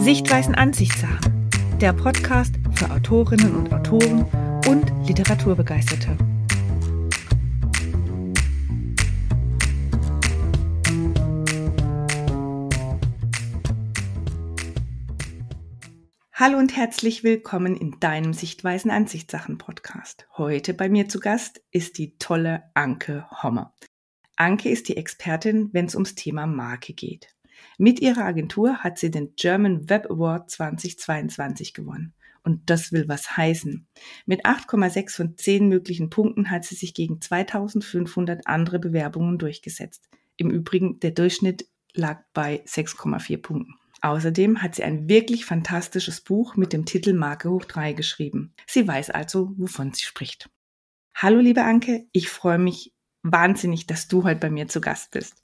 Sichtweisen Ansichtssachen. Der Podcast für Autorinnen und Autoren und Literaturbegeisterte. Hallo und herzlich willkommen in deinem Sichtweisen Ansichtssachen Podcast. Heute bei mir zu Gast ist die tolle Anke Hommer. Anke ist die Expertin, wenn es ums Thema Marke geht. Mit ihrer Agentur hat sie den German Web Award 2022 gewonnen. Und das will was heißen. Mit 8,6 von 10 möglichen Punkten hat sie sich gegen 2500 andere Bewerbungen durchgesetzt. Im Übrigen, der Durchschnitt lag bei 6,4 Punkten. Außerdem hat sie ein wirklich fantastisches Buch mit dem Titel Marke hoch 3 geschrieben. Sie weiß also, wovon sie spricht. Hallo liebe Anke, ich freue mich wahnsinnig, dass du heute bei mir zu Gast bist.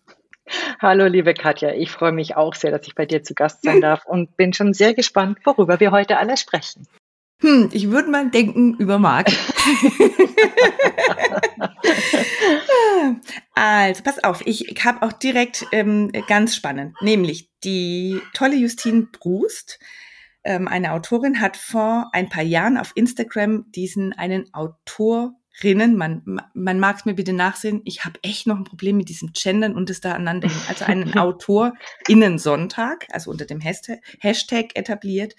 Hallo liebe Katja, ich freue mich auch sehr, dass ich bei dir zu Gast sein darf und bin schon sehr gespannt, worüber wir heute alle sprechen. Hm, ich würde mal denken über Marc. also, pass auf, ich habe auch direkt ähm, ganz spannend, nämlich die tolle Justine Brust, ähm, eine Autorin, hat vor ein paar Jahren auf Instagram diesen einen Autorinnen, man, man mag es mir bitte nachsehen, ich habe echt noch ein Problem mit diesem Gendern und das da aneinander hin. Also einen Autorinnen-Sonntag, also unter dem Hashtag etabliert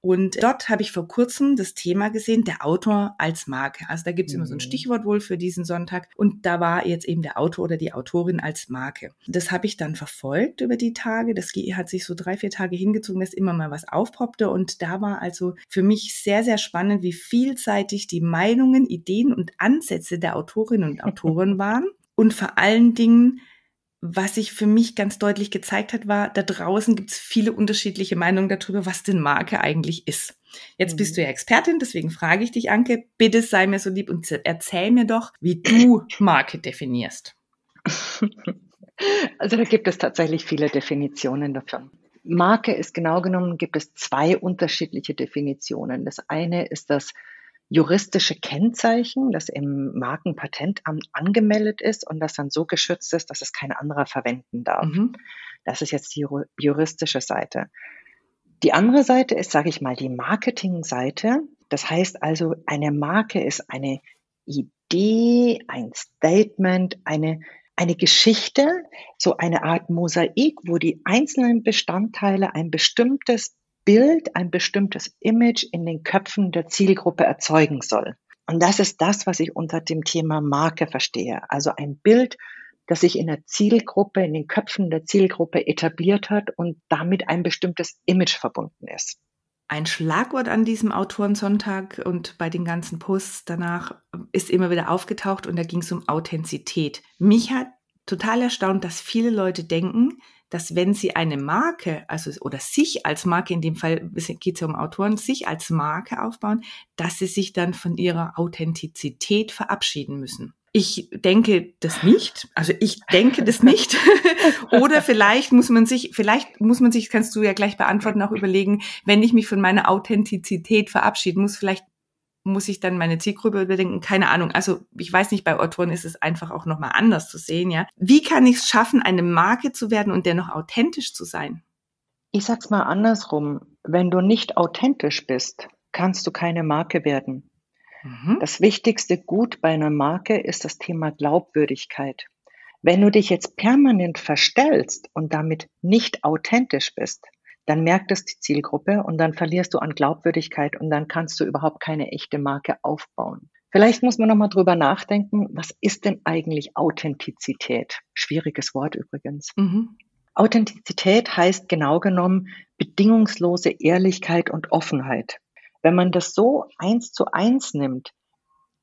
und dort habe ich vor kurzem das Thema gesehen, der Autor als Marke. Also da gibt es immer so ein mhm. Stichwort wohl für diesen Sonntag. Und da war jetzt eben der Autor oder die Autorin als Marke. Das habe ich dann verfolgt über die Tage. Das hat sich so drei, vier Tage hingezogen, dass immer mal was aufpoppte. Und da war also für mich sehr, sehr spannend, wie vielseitig die Meinungen, Ideen und Ansätze der Autorinnen und Autoren waren. Und vor allen Dingen, was sich für mich ganz deutlich gezeigt hat, war, da draußen gibt es viele unterschiedliche Meinungen darüber, was denn Marke eigentlich ist. Jetzt bist du ja mhm. Expertin, deswegen frage ich dich, Anke, bitte sei mir so lieb und erzähl mir doch, wie du Marke definierst. Also da gibt es tatsächlich viele Definitionen davon. Marke ist genau genommen, gibt es zwei unterschiedliche Definitionen. Das eine ist das juristische Kennzeichen, das im Markenpatentamt angemeldet ist und das dann so geschützt ist, dass es kein anderer verwenden darf. Mhm. Das ist jetzt die juristische Seite. Die andere Seite ist, sage ich mal, die Marketingseite. Das heißt also, eine Marke ist eine Idee, ein Statement, eine, eine Geschichte, so eine Art Mosaik, wo die einzelnen Bestandteile ein bestimmtes Bild, ein bestimmtes Image in den Köpfen der Zielgruppe erzeugen soll. Und das ist das, was ich unter dem Thema Marke verstehe. Also ein Bild, das sich in der Zielgruppe, in den Köpfen der Zielgruppe etabliert hat und damit ein bestimmtes Image verbunden ist. Ein Schlagwort an diesem Autorensonntag und bei den ganzen Posts danach ist immer wieder aufgetaucht und da ging es um Authentizität. Mich hat total erstaunt, dass viele Leute denken, dass wenn sie eine Marke, also oder sich als Marke, in dem Fall geht es ja um Autoren, sich als Marke aufbauen, dass sie sich dann von ihrer Authentizität verabschieden müssen. Ich denke das nicht. Also ich denke das nicht. Oder vielleicht muss man sich, vielleicht muss man sich, kannst du ja gleich beantworten, auch überlegen, wenn ich mich von meiner Authentizität verabschieden muss, vielleicht muss ich dann meine Zielgruppe überdenken? Keine Ahnung. Also ich weiß nicht, bei Autoren ist es einfach auch nochmal anders zu sehen, ja. Wie kann ich es schaffen, eine Marke zu werden und dennoch authentisch zu sein? Ich sag's mal andersrum. Wenn du nicht authentisch bist, kannst du keine Marke werden. Mhm. Das wichtigste Gut bei einer Marke ist das Thema Glaubwürdigkeit. Wenn du dich jetzt permanent verstellst und damit nicht authentisch bist, dann merkt es die Zielgruppe und dann verlierst du an Glaubwürdigkeit und dann kannst du überhaupt keine echte Marke aufbauen. Vielleicht muss man nochmal drüber nachdenken, was ist denn eigentlich Authentizität? Schwieriges Wort übrigens. Mhm. Authentizität heißt genau genommen bedingungslose Ehrlichkeit und Offenheit. Wenn man das so eins zu eins nimmt,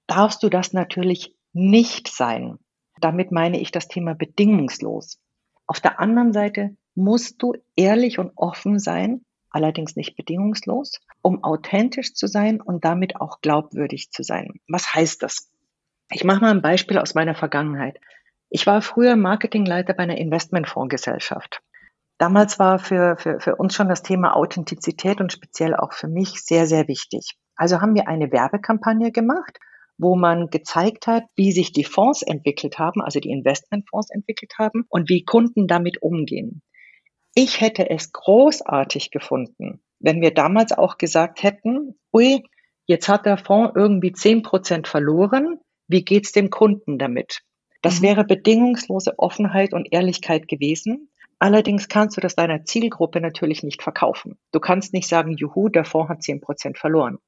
darfst du das natürlich nicht sein. Damit meine ich das Thema bedingungslos. Auf der anderen Seite musst du ehrlich und offen sein, allerdings nicht bedingungslos, um authentisch zu sein und damit auch glaubwürdig zu sein. Was heißt das? Ich mache mal ein Beispiel aus meiner Vergangenheit. Ich war früher Marketingleiter bei einer Investmentfondsgesellschaft. Damals war für, für, für uns schon das Thema Authentizität und speziell auch für mich sehr, sehr wichtig. Also haben wir eine Werbekampagne gemacht, wo man gezeigt hat, wie sich die Fonds entwickelt haben, also die Investmentfonds entwickelt haben und wie Kunden damit umgehen. Ich hätte es großartig gefunden, wenn wir damals auch gesagt hätten, ui, jetzt hat der Fonds irgendwie zehn Prozent verloren, wie geht's dem Kunden damit? Das mhm. wäre bedingungslose Offenheit und Ehrlichkeit gewesen. Allerdings kannst du das deiner Zielgruppe natürlich nicht verkaufen. Du kannst nicht sagen, juhu, der Fonds hat zehn Prozent verloren.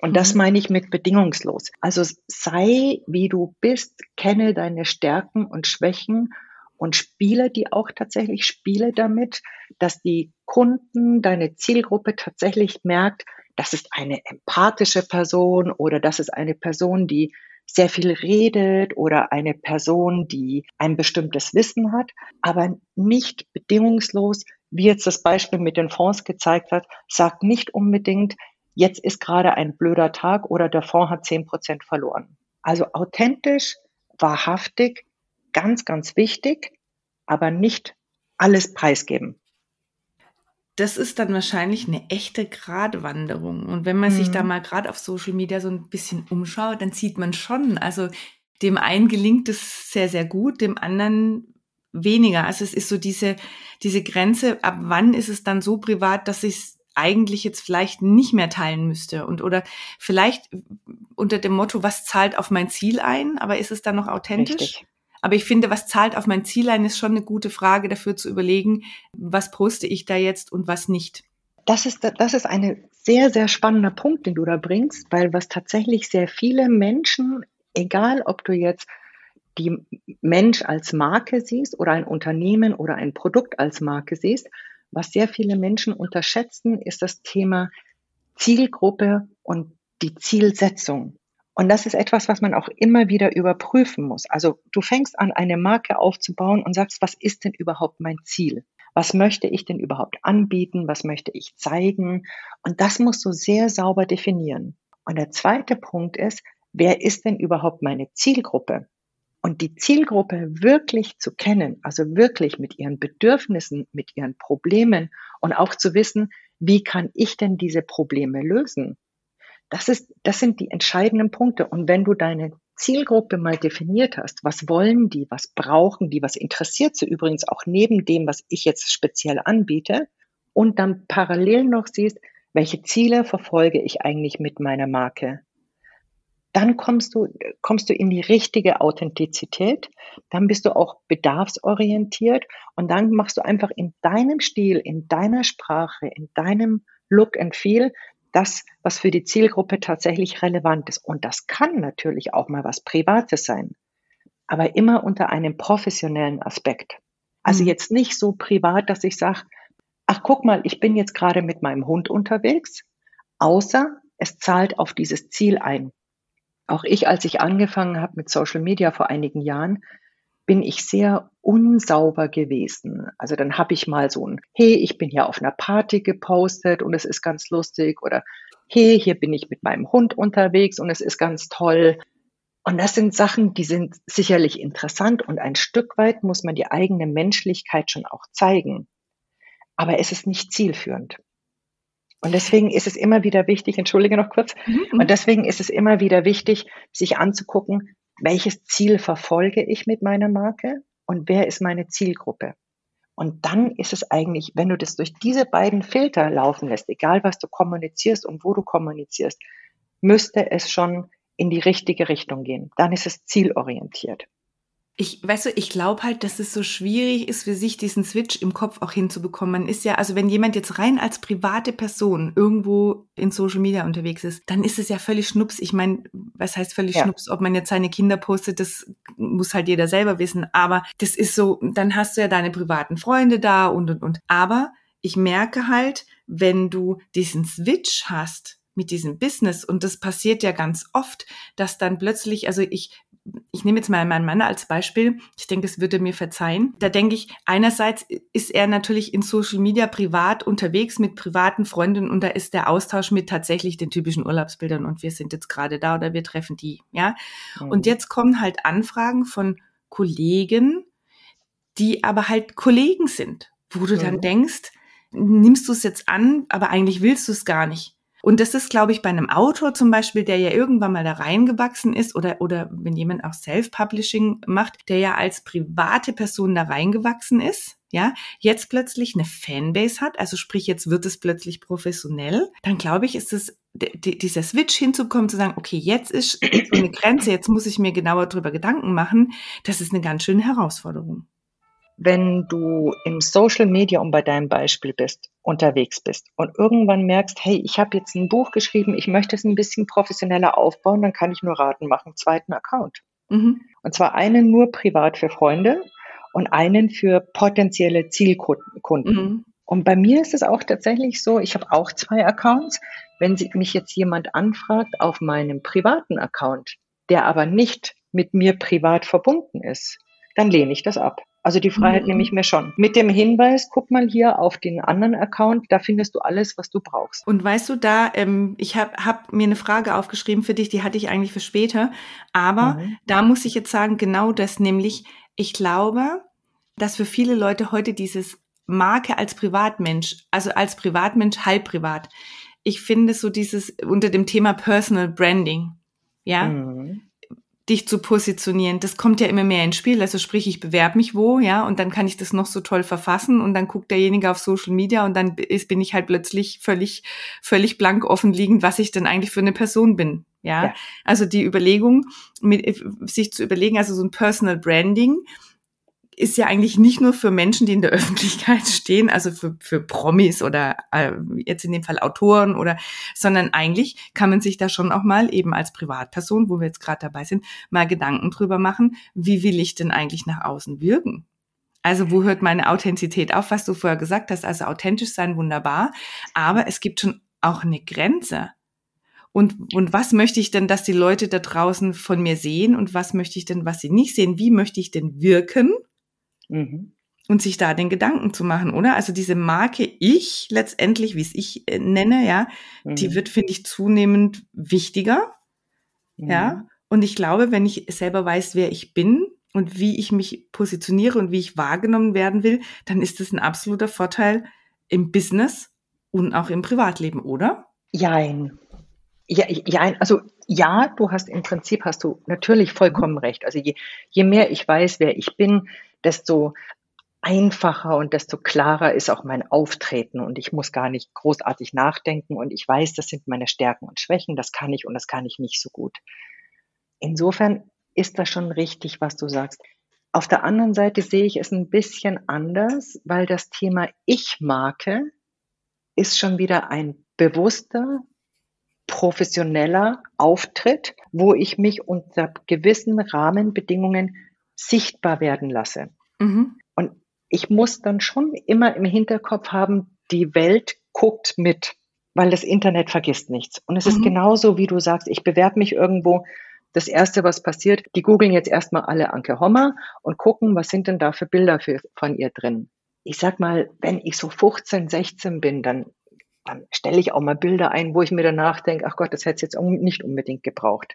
Und das mhm. meine ich mit bedingungslos. Also sei, wie du bist, kenne deine Stärken und Schwächen und spiele die auch tatsächlich, spiele damit, dass die Kunden, deine Zielgruppe tatsächlich merkt, das ist eine empathische Person oder das ist eine Person, die sehr viel redet oder eine Person, die ein bestimmtes Wissen hat, aber nicht bedingungslos, wie jetzt das Beispiel mit den Fonds gezeigt hat, sagt nicht unbedingt, jetzt ist gerade ein blöder Tag oder der Fonds hat zehn Prozent verloren. Also authentisch, wahrhaftig, ganz, ganz wichtig, aber nicht alles preisgeben das ist dann wahrscheinlich eine echte Gratwanderung. Und wenn man mhm. sich da mhm. mal gerade auf Social Media so ein bisschen umschaut, dann sieht man schon, also dem einen gelingt es sehr, sehr gut, dem anderen weniger. Also es ist so diese, diese Grenze, ab wann ist es dann so privat, dass ich es eigentlich jetzt vielleicht nicht mehr teilen müsste und oder vielleicht unter dem Motto, was zahlt auf mein Ziel ein, aber ist es dann noch authentisch? Richtig. Aber ich finde, was zahlt auf mein Ziel ein, ist schon eine gute Frage dafür zu überlegen, was poste ich da jetzt und was nicht. Das ist, das ist ein sehr, sehr spannender Punkt, den du da bringst, weil was tatsächlich sehr viele Menschen, egal ob du jetzt die Mensch als Marke siehst oder ein Unternehmen oder ein Produkt als Marke siehst, was sehr viele Menschen unterschätzen, ist das Thema Zielgruppe und die Zielsetzung. Und das ist etwas, was man auch immer wieder überprüfen muss. Also du fängst an, eine Marke aufzubauen und sagst, was ist denn überhaupt mein Ziel? Was möchte ich denn überhaupt anbieten? Was möchte ich zeigen? Und das musst du sehr sauber definieren. Und der zweite Punkt ist, wer ist denn überhaupt meine Zielgruppe? Und die Zielgruppe wirklich zu kennen, also wirklich mit ihren Bedürfnissen, mit ihren Problemen und auch zu wissen, wie kann ich denn diese Probleme lösen? Das ist, das sind die entscheidenden Punkte. Und wenn du deine Zielgruppe mal definiert hast, was wollen die, was brauchen die, was interessiert sie übrigens auch neben dem, was ich jetzt speziell anbiete, und dann parallel noch siehst, welche Ziele verfolge ich eigentlich mit meiner Marke, dann kommst du, kommst du in die richtige Authentizität, dann bist du auch bedarfsorientiert und dann machst du einfach in deinem Stil, in deiner Sprache, in deinem Look and Feel das, was für die Zielgruppe tatsächlich relevant ist. Und das kann natürlich auch mal was Privates sein, aber immer unter einem professionellen Aspekt. Also mhm. jetzt nicht so privat, dass ich sage, ach guck mal, ich bin jetzt gerade mit meinem Hund unterwegs, außer es zahlt auf dieses Ziel ein. Auch ich, als ich angefangen habe mit Social Media vor einigen Jahren, bin ich sehr unsauber gewesen. Also dann habe ich mal so ein, hey, ich bin hier auf einer Party gepostet und es ist ganz lustig oder hey, hier bin ich mit meinem Hund unterwegs und es ist ganz toll. Und das sind Sachen, die sind sicherlich interessant und ein Stück weit muss man die eigene Menschlichkeit schon auch zeigen. Aber es ist nicht zielführend. Und deswegen ist es immer wieder wichtig, entschuldige noch kurz, mhm. und deswegen ist es immer wieder wichtig, sich anzugucken, welches Ziel verfolge ich mit meiner Marke und wer ist meine Zielgruppe. Und dann ist es eigentlich, wenn du das durch diese beiden Filter laufen lässt, egal was du kommunizierst und wo du kommunizierst, müsste es schon in die richtige Richtung gehen. Dann ist es zielorientiert ich, weißt du, ich glaube halt, dass es so schwierig ist für sich, diesen Switch im Kopf auch hinzubekommen. Man ist ja, also wenn jemand jetzt rein als private Person irgendwo in Social Media unterwegs ist, dann ist es ja völlig schnups. Ich meine, was heißt völlig ja. schnups? Ob man jetzt seine Kinder postet, das muss halt jeder selber wissen. Aber das ist so, dann hast du ja deine privaten Freunde da und, und, und. Aber ich merke halt, wenn du diesen Switch hast, mit diesem Business. Und das passiert ja ganz oft, dass dann plötzlich, also ich ich nehme jetzt mal meinen Mann als Beispiel. Ich denke, es würde mir verzeihen. Da denke ich, einerseits ist er natürlich in Social Media privat unterwegs mit privaten Freunden und da ist der Austausch mit tatsächlich den typischen Urlaubsbildern und wir sind jetzt gerade da oder wir treffen die, ja. Mhm. Und jetzt kommen halt Anfragen von Kollegen, die aber halt Kollegen sind, wo du mhm. dann denkst, nimmst du es jetzt an, aber eigentlich willst du es gar nicht. Und das ist, glaube ich, bei einem Autor zum Beispiel, der ja irgendwann mal da reingewachsen ist oder, oder wenn jemand auch Self-Publishing macht, der ja als private Person da reingewachsen ist, ja, jetzt plötzlich eine Fanbase hat, also sprich, jetzt wird es plötzlich professionell, dann glaube ich, ist es dieser Switch hinzukommen, zu sagen, okay, jetzt ist so eine Grenze, jetzt muss ich mir genauer darüber Gedanken machen, das ist eine ganz schöne Herausforderung. Wenn du im Social Media, um bei deinem Beispiel bist, unterwegs bist und irgendwann merkst, hey, ich habe jetzt ein Buch geschrieben, ich möchte es ein bisschen professioneller aufbauen, dann kann ich nur raten, machen zweiten Account. Mhm. Und zwar einen nur privat für Freunde und einen für potenzielle Zielkunden. Mhm. Und bei mir ist es auch tatsächlich so, ich habe auch zwei Accounts. Wenn mich jetzt jemand anfragt auf meinem privaten Account, der aber nicht mit mir privat verbunden ist, dann lehne ich das ab. Also die Freiheit mhm. nehme ich mir schon. Mit dem Hinweis, guck mal hier auf den anderen Account, da findest du alles, was du brauchst. Und weißt du, da, ähm, ich habe hab mir eine Frage aufgeschrieben für dich, die hatte ich eigentlich für später. Aber mhm. da muss ich jetzt sagen, genau das, nämlich, ich glaube, dass für viele Leute heute dieses Marke als Privatmensch, also als Privatmensch halb privat. Ich finde so dieses unter dem Thema Personal Branding, ja, mhm. Dich zu positionieren, das kommt ja immer mehr ins Spiel. Also sprich, ich bewerbe mich wo, ja, und dann kann ich das noch so toll verfassen und dann guckt derjenige auf Social Media und dann ist, bin ich halt plötzlich völlig, völlig blank offenliegend, was ich denn eigentlich für eine Person bin. Ja, ja. also die Überlegung, mit, sich zu überlegen, also so ein Personal Branding, ist ja eigentlich nicht nur für Menschen, die in der Öffentlichkeit stehen, also für, für Promis oder äh, jetzt in dem Fall Autoren oder, sondern eigentlich kann man sich da schon auch mal eben als Privatperson, wo wir jetzt gerade dabei sind, mal Gedanken drüber machen, wie will ich denn eigentlich nach außen wirken? Also wo hört meine Authentizität auf, was du vorher gesagt hast? Also authentisch sein, wunderbar, aber es gibt schon auch eine Grenze. Und, und was möchte ich denn, dass die Leute da draußen von mir sehen und was möchte ich denn, was sie nicht sehen? Wie möchte ich denn wirken? Mhm. Und sich da den Gedanken zu machen, oder? Also diese Marke Ich letztendlich, wie es ich äh, nenne, ja, mhm. die wird, finde ich, zunehmend wichtiger. Mhm. Ja. Und ich glaube, wenn ich selber weiß, wer ich bin und wie ich mich positioniere und wie ich wahrgenommen werden will, dann ist das ein absoluter Vorteil im Business und auch im Privatleben, oder? Jein. Ja, ja, also ja, du hast im Prinzip hast du natürlich vollkommen recht. Also je, je mehr ich weiß, wer ich bin, desto einfacher und desto klarer ist auch mein Auftreten und ich muss gar nicht großartig nachdenken und ich weiß, das sind meine Stärken und Schwächen, das kann ich und das kann ich nicht so gut. Insofern ist das schon richtig, was du sagst. Auf der anderen Seite sehe ich es ein bisschen anders, weil das Thema Ich-Marke ist schon wieder ein bewusster, professioneller Auftritt, wo ich mich unter gewissen Rahmenbedingungen sichtbar werden lasse. Mhm. Und ich muss dann schon immer im Hinterkopf haben, die Welt guckt mit, weil das Internet vergisst nichts. Und es mhm. ist genauso, wie du sagst, ich bewerbe mich irgendwo. Das erste, was passiert, die googeln jetzt erstmal alle Anke Hommer und gucken, was sind denn da für Bilder für, von ihr drin. Ich sag mal, wenn ich so 15, 16 bin, dann, dann stelle ich auch mal Bilder ein, wo ich mir danach denke, ach Gott, das hätte es jetzt nicht unbedingt gebraucht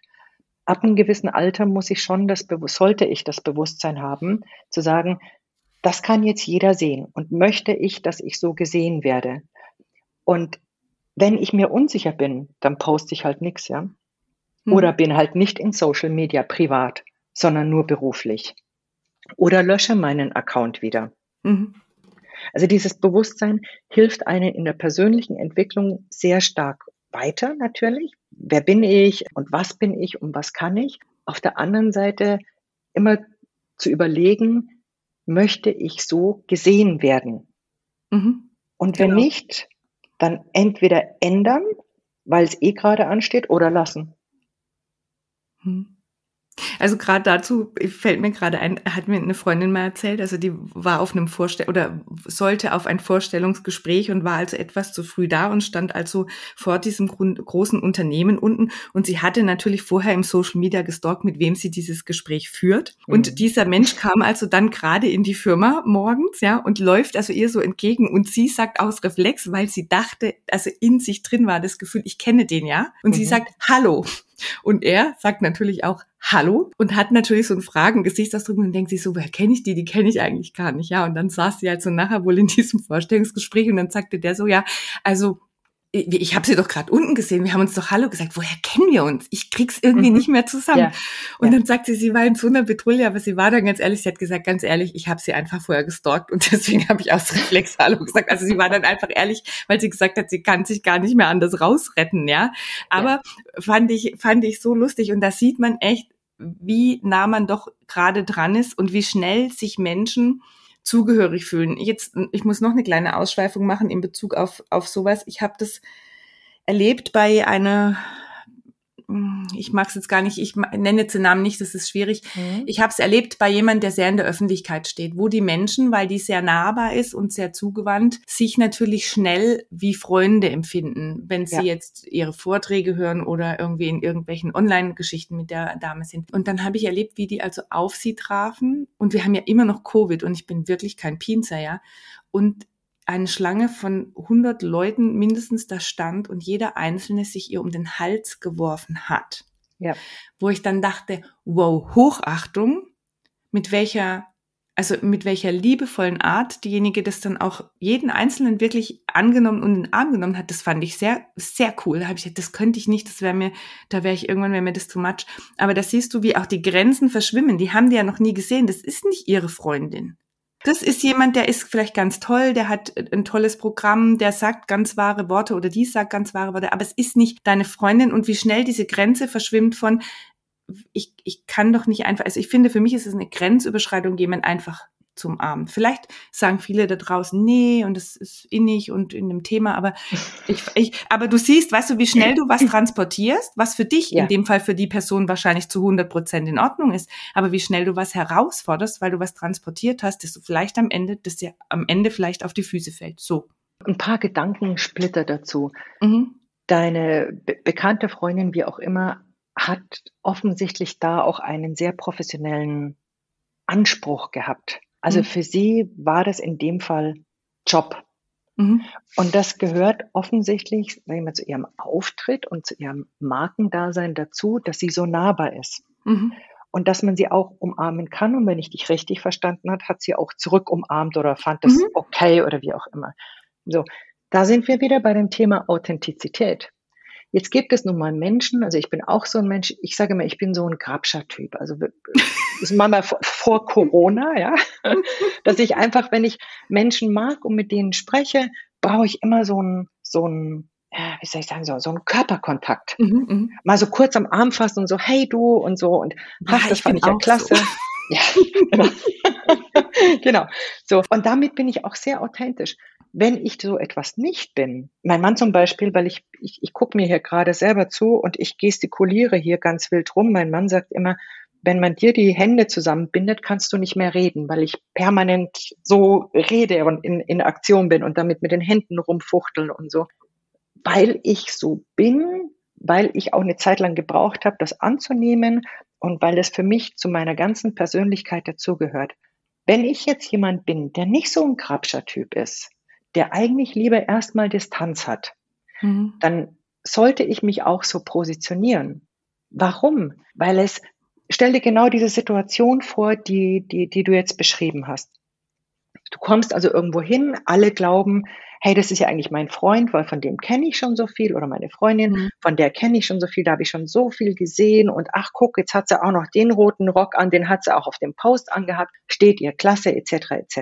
ab einem gewissen Alter muss ich schon das, sollte ich das Bewusstsein haben, zu sagen, das kann jetzt jeder sehen und möchte ich, dass ich so gesehen werde. Und wenn ich mir unsicher bin, dann poste ich halt nichts, ja. Hm. Oder bin halt nicht in Social Media privat, sondern nur beruflich. Oder lösche meinen Account wieder. Mhm. Also dieses Bewusstsein hilft einen in der persönlichen Entwicklung sehr stark weiter natürlich. Wer bin ich und was bin ich und was kann ich? Auf der anderen Seite immer zu überlegen, möchte ich so gesehen werden? Mhm. Und wenn genau. nicht, dann entweder ändern, weil es eh gerade ansteht, oder lassen. Mhm. Also gerade dazu fällt mir gerade ein, hat mir eine Freundin mal erzählt, also die war auf einem Vorstell oder sollte auf ein Vorstellungsgespräch und war also etwas zu früh da und stand also vor diesem großen Unternehmen unten. Und sie hatte natürlich vorher im Social Media gestalkt, mit wem sie dieses Gespräch führt. Und mhm. dieser Mensch kam also dann gerade in die Firma morgens, ja, und läuft also ihr so entgegen. Und sie sagt aus Reflex, weil sie dachte, also in sich drin war das Gefühl, ich kenne den ja. Und mhm. sie sagt Hallo und er sagt natürlich auch Hallo und hat natürlich so einen Fragen-Gesichtsausdruck und denkt sich so, wer kenne ich die? Die kenne ich eigentlich gar nicht. Ja, und dann saß sie halt so nachher wohl in diesem Vorstellungsgespräch und dann sagte der so, ja, also ich habe sie doch gerade unten gesehen, wir haben uns doch Hallo gesagt, woher kennen wir uns? Ich krieg's irgendwie mhm. nicht mehr zusammen. Ja. Und ja. dann sagt sie, sie war in so einer Petrouille, aber sie war dann ganz ehrlich, sie hat gesagt, ganz ehrlich, ich habe sie einfach vorher gestalkt und deswegen habe ich aus Reflex Hallo gesagt. Also sie war dann einfach ehrlich, weil sie gesagt hat, sie kann sich gar nicht mehr anders rausretten, ja. Aber ja. fand ich, fand ich so lustig und da sieht man echt, wie nah man doch gerade dran ist und wie schnell sich Menschen zugehörig fühlen. Jetzt, ich muss noch eine kleine Ausschweifung machen in Bezug auf, auf sowas. Ich habe das erlebt bei einer ich mag es jetzt gar nicht, ich nenne jetzt den Namen nicht, das ist schwierig. Mhm. Ich habe es erlebt bei jemandem, der sehr in der Öffentlichkeit steht, wo die Menschen, weil die sehr nahbar ist und sehr zugewandt, sich natürlich schnell wie Freunde empfinden, wenn sie ja. jetzt ihre Vorträge hören oder irgendwie in irgendwelchen Online-Geschichten mit der Dame sind. Und dann habe ich erlebt, wie die also auf sie trafen und wir haben ja immer noch Covid und ich bin wirklich kein Pinzer, ja. Und eine Schlange von 100 Leuten mindestens da stand und jeder Einzelne sich ihr um den Hals geworfen hat. Ja. Wo ich dann dachte, wow, Hochachtung, mit welcher, also mit welcher liebevollen Art diejenige das dann auch jeden Einzelnen wirklich angenommen und in den Arm genommen hat, das fand ich sehr, sehr cool. Da habe ich gesagt, das könnte ich nicht, das wäre mir, da wäre ich irgendwann, wäre mir das too much. Aber da siehst du, wie auch die Grenzen verschwimmen. Die haben die ja noch nie gesehen. Das ist nicht ihre Freundin. Das ist jemand, der ist vielleicht ganz toll, der hat ein tolles Programm, der sagt ganz wahre Worte oder die sagt ganz wahre Worte, aber es ist nicht deine Freundin und wie schnell diese Grenze verschwimmt von, ich, ich kann doch nicht einfach, also ich finde, für mich ist es eine Grenzüberschreitung, jemand einfach zum Arm. Vielleicht sagen viele da draußen, nee, und es ist innig und in dem Thema, aber ich, ich, aber du siehst, weißt du, wie schnell du was transportierst, was für dich ja. in dem Fall für die Person wahrscheinlich zu 100 Prozent in Ordnung ist, aber wie schnell du was herausforderst, weil du was transportiert hast, dass du vielleicht am Ende, dass dir am Ende vielleicht auf die Füße fällt. So. Ein paar Gedankensplitter dazu. Mhm. Deine be bekannte Freundin, wie auch immer, hat offensichtlich da auch einen sehr professionellen Anspruch gehabt. Also mhm. für sie war das in dem Fall Job. Mhm. Und das gehört offensichtlich sag ich mal, zu ihrem Auftritt und zu ihrem Markendasein dazu, dass sie so nahbar ist. Mhm. Und dass man sie auch umarmen kann. Und wenn ich dich richtig verstanden habe, hat sie auch zurück umarmt oder fand das mhm. okay oder wie auch immer. So, da sind wir wieder bei dem Thema Authentizität. Jetzt gibt es nun mal Menschen, also ich bin auch so ein Mensch, ich sage immer, ich bin so ein Grabscher-Typ. Also das war mal vor Corona, ja, dass ich einfach, wenn ich Menschen mag und mit denen spreche, brauche ich immer so ein, so ein, wie soll ich sagen, so, so einen Körperkontakt. Mhm, mh. Mal so kurz am Arm fassen und so, hey du und so und ach, das fand ich ja klasse. So. Ja, genau. genau. So. Und damit bin ich auch sehr authentisch wenn ich so etwas nicht bin, mein Mann zum Beispiel, weil ich, ich, ich gucke mir hier gerade selber zu und ich gestikuliere hier ganz wild rum, mein Mann sagt immer, wenn man dir die Hände zusammenbindet, kannst du nicht mehr reden, weil ich permanent so rede und in, in Aktion bin und damit mit den Händen rumfuchteln und so. Weil ich so bin, weil ich auch eine Zeit lang gebraucht habe, das anzunehmen und weil es für mich zu meiner ganzen Persönlichkeit dazugehört. Wenn ich jetzt jemand bin, der nicht so ein Grabscher-Typ ist, der eigentlich lieber erstmal Distanz hat, mhm. dann sollte ich mich auch so positionieren. Warum? Weil es, stell dir genau diese Situation vor, die, die, die du jetzt beschrieben hast. Du kommst also irgendwo hin, alle glauben, hey, das ist ja eigentlich mein Freund, weil von dem kenne ich schon so viel oder meine Freundin, mhm. von der kenne ich schon so viel, da habe ich schon so viel gesehen und ach guck, jetzt hat sie auch noch den roten Rock an, den hat sie auch auf dem Post angehabt, steht ihr klasse etc. etc.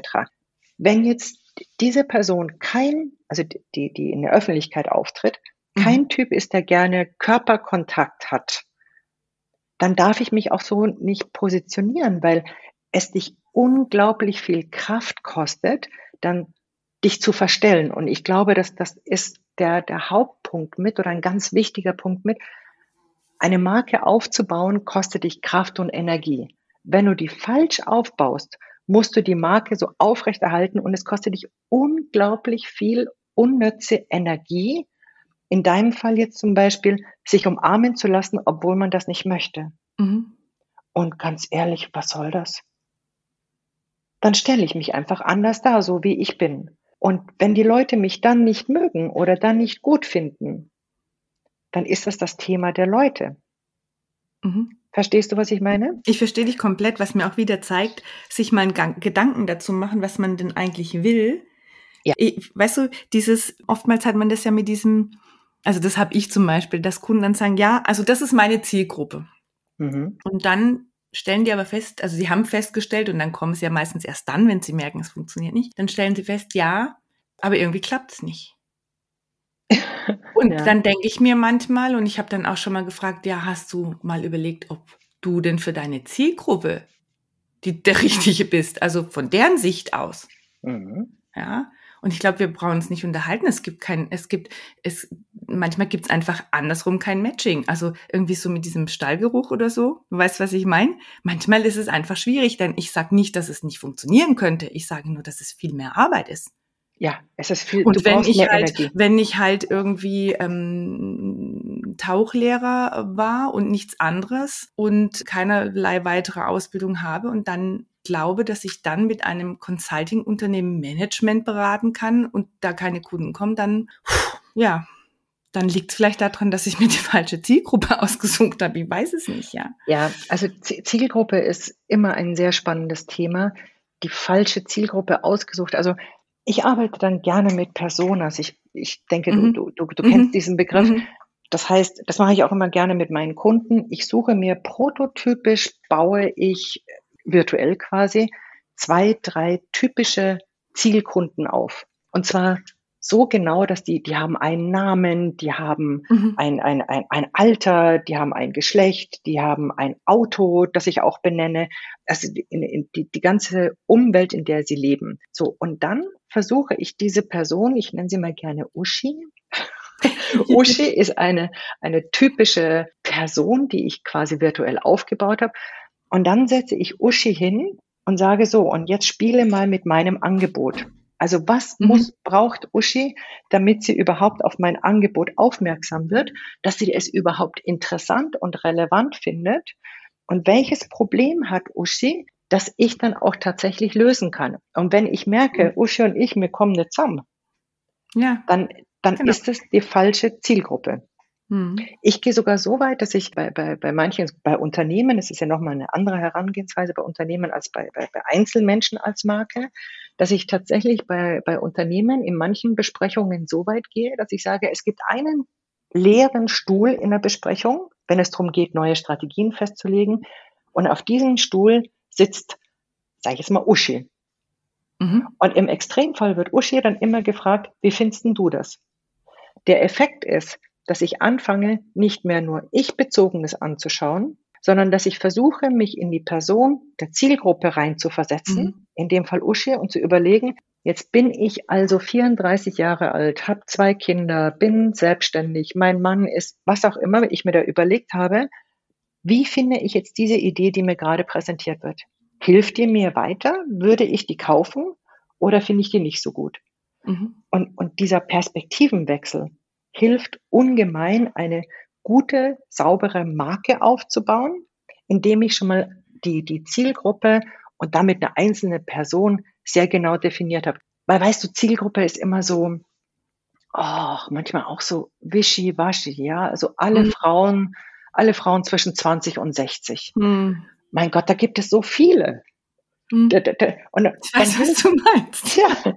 Wenn jetzt diese Person kein, also die, die in der Öffentlichkeit auftritt, kein mhm. Typ ist, der gerne Körperkontakt hat, dann darf ich mich auch so nicht positionieren, weil es dich unglaublich viel Kraft kostet, dann dich zu verstellen. Und ich glaube, dass das ist der, der Hauptpunkt mit oder ein ganz wichtiger Punkt mit. Eine Marke aufzubauen kostet dich Kraft und Energie. Wenn du die falsch aufbaust musst du die Marke so aufrechterhalten und es kostet dich unglaublich viel unnütze Energie. In deinem Fall jetzt zum Beispiel, sich umarmen zu lassen, obwohl man das nicht möchte. Mhm. Und ganz ehrlich, was soll das? Dann stelle ich mich einfach anders da, so wie ich bin. Und wenn die Leute mich dann nicht mögen oder dann nicht gut finden, dann ist das das Thema der Leute. Mhm. Verstehst du, was ich meine? Ich verstehe dich komplett, was mir auch wieder zeigt, sich mal einen Gedanken dazu machen, was man denn eigentlich will, Ja. Ich, weißt du, dieses, oftmals hat man das ja mit diesem, also das habe ich zum Beispiel, dass Kunden dann sagen, ja, also das ist meine Zielgruppe. Mhm. Und dann stellen die aber fest, also sie haben festgestellt, und dann kommen sie ja meistens erst dann, wenn sie merken, es funktioniert nicht, dann stellen sie fest, ja, aber irgendwie klappt es nicht. Und ja. dann denke ich mir manchmal, und ich habe dann auch schon mal gefragt, ja, hast du mal überlegt, ob du denn für deine Zielgruppe die, der Richtige bist, also von deren Sicht aus. Mhm. Ja. Und ich glaube, wir brauchen uns nicht unterhalten. Es gibt kein, es gibt, es, manchmal gibt es einfach andersrum kein Matching. Also irgendwie so mit diesem Stallgeruch oder so. Du weißt, was ich meine? Manchmal ist es einfach schwierig, denn ich sage nicht, dass es nicht funktionieren könnte. Ich sage nur, dass es viel mehr Arbeit ist. Ja, es ist viel. Und wenn ich halt, Energie. wenn ich halt irgendwie ähm, Tauchlehrer war und nichts anderes und keinerlei weitere Ausbildung habe und dann glaube, dass ich dann mit einem Consulting-Unternehmen Management beraten kann und da keine Kunden kommen, dann ja, dann liegt es vielleicht daran, dass ich mir die falsche Zielgruppe ausgesucht habe. Ich weiß es nicht, ja. Ja, also Zielgruppe ist immer ein sehr spannendes Thema. Die falsche Zielgruppe ausgesucht. Also ich arbeite dann gerne mit Personas. Ich, ich denke, mhm. du, du, du, kennst mhm. diesen Begriff. Mhm. Das heißt, das mache ich auch immer gerne mit meinen Kunden. Ich suche mir prototypisch, baue ich virtuell quasi zwei, drei typische Zielkunden auf. Und zwar so genau, dass die, die haben einen Namen, die haben mhm. ein, ein, ein, ein Alter, die haben ein Geschlecht, die haben ein Auto, das ich auch benenne, also in, in die, die ganze Umwelt, in der sie leben. So, und dann versuche ich diese Person, ich nenne sie mal gerne Uschi. Uschi ist eine, eine typische Person, die ich quasi virtuell aufgebaut habe. Und dann setze ich Uschi hin und sage so, und jetzt spiele mal mit meinem Angebot. Also was mhm. muss, braucht Uschi, damit sie überhaupt auf mein Angebot aufmerksam wird, dass sie es überhaupt interessant und relevant findet? Und welches Problem hat Uschi, das ich dann auch tatsächlich lösen kann? Und wenn ich merke, mhm. Uschi und ich, mir kommen nicht zusammen, ja. dann, dann genau. ist es die falsche Zielgruppe. Mhm. Ich gehe sogar so weit, dass ich bei, bei, bei manchen, bei Unternehmen, es ist ja nochmal eine andere Herangehensweise bei Unternehmen als bei, bei, bei Einzelmenschen als Marke, dass ich tatsächlich bei, bei Unternehmen in manchen Besprechungen so weit gehe, dass ich sage, es gibt einen leeren Stuhl in der Besprechung, wenn es darum geht, neue Strategien festzulegen. Und auf diesem Stuhl sitzt, sage ich jetzt mal, Uschi. Mhm. Und im Extremfall wird Uschi dann immer gefragt, wie findest du das? Der Effekt ist, dass ich anfange, nicht mehr nur ich-bezogenes anzuschauen, sondern dass ich versuche, mich in die Person der Zielgruppe reinzuversetzen, mhm. in dem Fall Uschi, und zu überlegen, jetzt bin ich also 34 Jahre alt, habe zwei Kinder, bin selbstständig, mein Mann ist, was auch immer ich mir da überlegt habe, wie finde ich jetzt diese Idee, die mir gerade präsentiert wird? Hilft die mir weiter? Würde ich die kaufen oder finde ich die nicht so gut? Mhm. Und, und dieser Perspektivenwechsel hilft ungemein, eine gute, saubere Marke aufzubauen, indem ich schon mal die, die Zielgruppe und damit eine einzelne Person sehr genau definiert habe. Weil weißt du, Zielgruppe ist immer so, oh, manchmal auch so wischiwaschi, ja. Also alle mhm. Frauen, alle Frauen zwischen 20 und 60. Mhm. Mein Gott, da gibt es so viele. Mhm. Und ich weiß, was du meinst. Ja.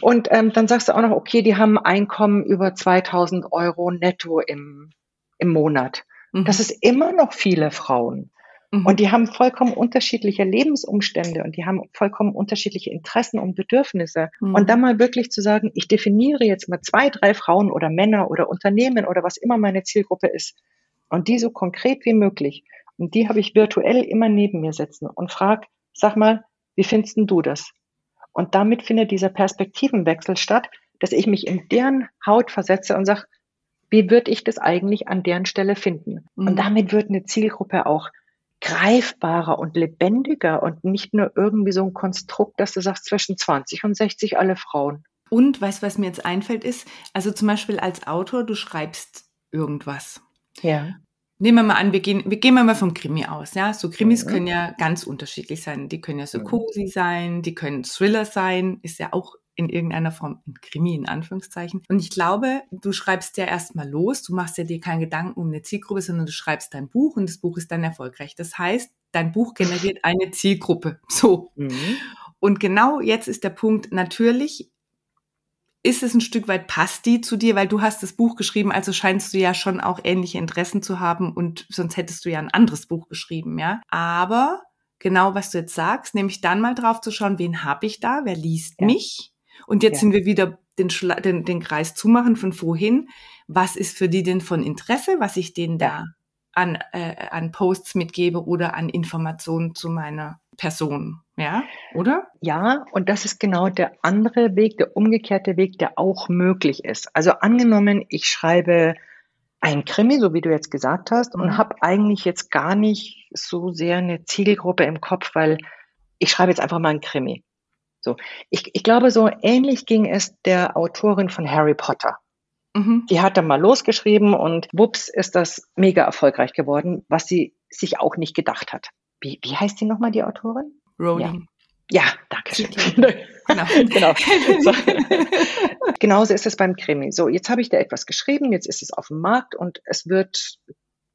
Und ähm, dann sagst du auch noch, okay, die haben Einkommen über 2000 Euro netto im, im Monat. Mhm. Das ist immer noch viele Frauen. Mhm. Und die haben vollkommen unterschiedliche Lebensumstände und die haben vollkommen unterschiedliche Interessen und Bedürfnisse. Mhm. Und dann mal wirklich zu sagen, ich definiere jetzt mal zwei, drei Frauen oder Männer oder Unternehmen oder was immer meine Zielgruppe ist. Und die so konkret wie möglich. Und die habe ich virtuell immer neben mir sitzen und frage, sag mal, wie findest du das? Und damit findet dieser Perspektivenwechsel statt, dass ich mich in deren Haut versetze und sage, wie würde ich das eigentlich an deren Stelle finden? Mhm. Und damit wird eine Zielgruppe auch greifbarer und lebendiger und nicht nur irgendwie so ein Konstrukt, dass du sagst, zwischen 20 und 60 alle Frauen. Und weißt du, was mir jetzt einfällt, ist, also zum Beispiel als Autor, du schreibst irgendwas. Ja. Nehmen wir mal an, wir gehen, wir gehen mal vom Krimi aus, ja. So Krimis mhm. können ja ganz unterschiedlich sein. Die können ja so cozy sein, die können Thriller sein, ist ja auch in irgendeiner Form ein Krimi in Anführungszeichen. Und ich glaube, du schreibst ja erstmal los, du machst ja dir keinen Gedanken um eine Zielgruppe, sondern du schreibst dein Buch und das Buch ist dann erfolgreich. Das heißt, dein Buch generiert eine Zielgruppe. So. Mhm. Und genau jetzt ist der Punkt, natürlich ist es ein Stück weit, passt die zu dir, weil du hast das Buch geschrieben, also scheinst du ja schon auch ähnliche Interessen zu haben und sonst hättest du ja ein anderes Buch geschrieben, ja. Aber genau, was du jetzt sagst, nämlich dann mal drauf zu schauen, wen habe ich da, wer liest ja. mich? Und jetzt ja. sind wir wieder den, den, den Kreis zumachen von vorhin. Was ist für die denn von Interesse, was ich denen da an, äh, an Posts mitgebe oder an Informationen zu meiner Person? Ja, oder? Ja, und das ist genau der andere Weg, der umgekehrte Weg, der auch möglich ist. Also angenommen, ich schreibe ein Krimi, so wie du jetzt gesagt hast, und mhm. habe eigentlich jetzt gar nicht so sehr eine Zielgruppe im Kopf, weil ich schreibe jetzt einfach mal ein Krimi. So, ich, ich glaube, so ähnlich ging es der Autorin von Harry Potter. Mhm. Die hat dann mal losgeschrieben und wups ist das mega erfolgreich geworden, was sie sich auch nicht gedacht hat. Wie, wie heißt die nochmal, die Autorin? Rowling. Ja, ja danke schön. Genau. genau. So. Genauso ist es beim Krimi. So, jetzt habe ich da etwas geschrieben, jetzt ist es auf dem Markt und es wird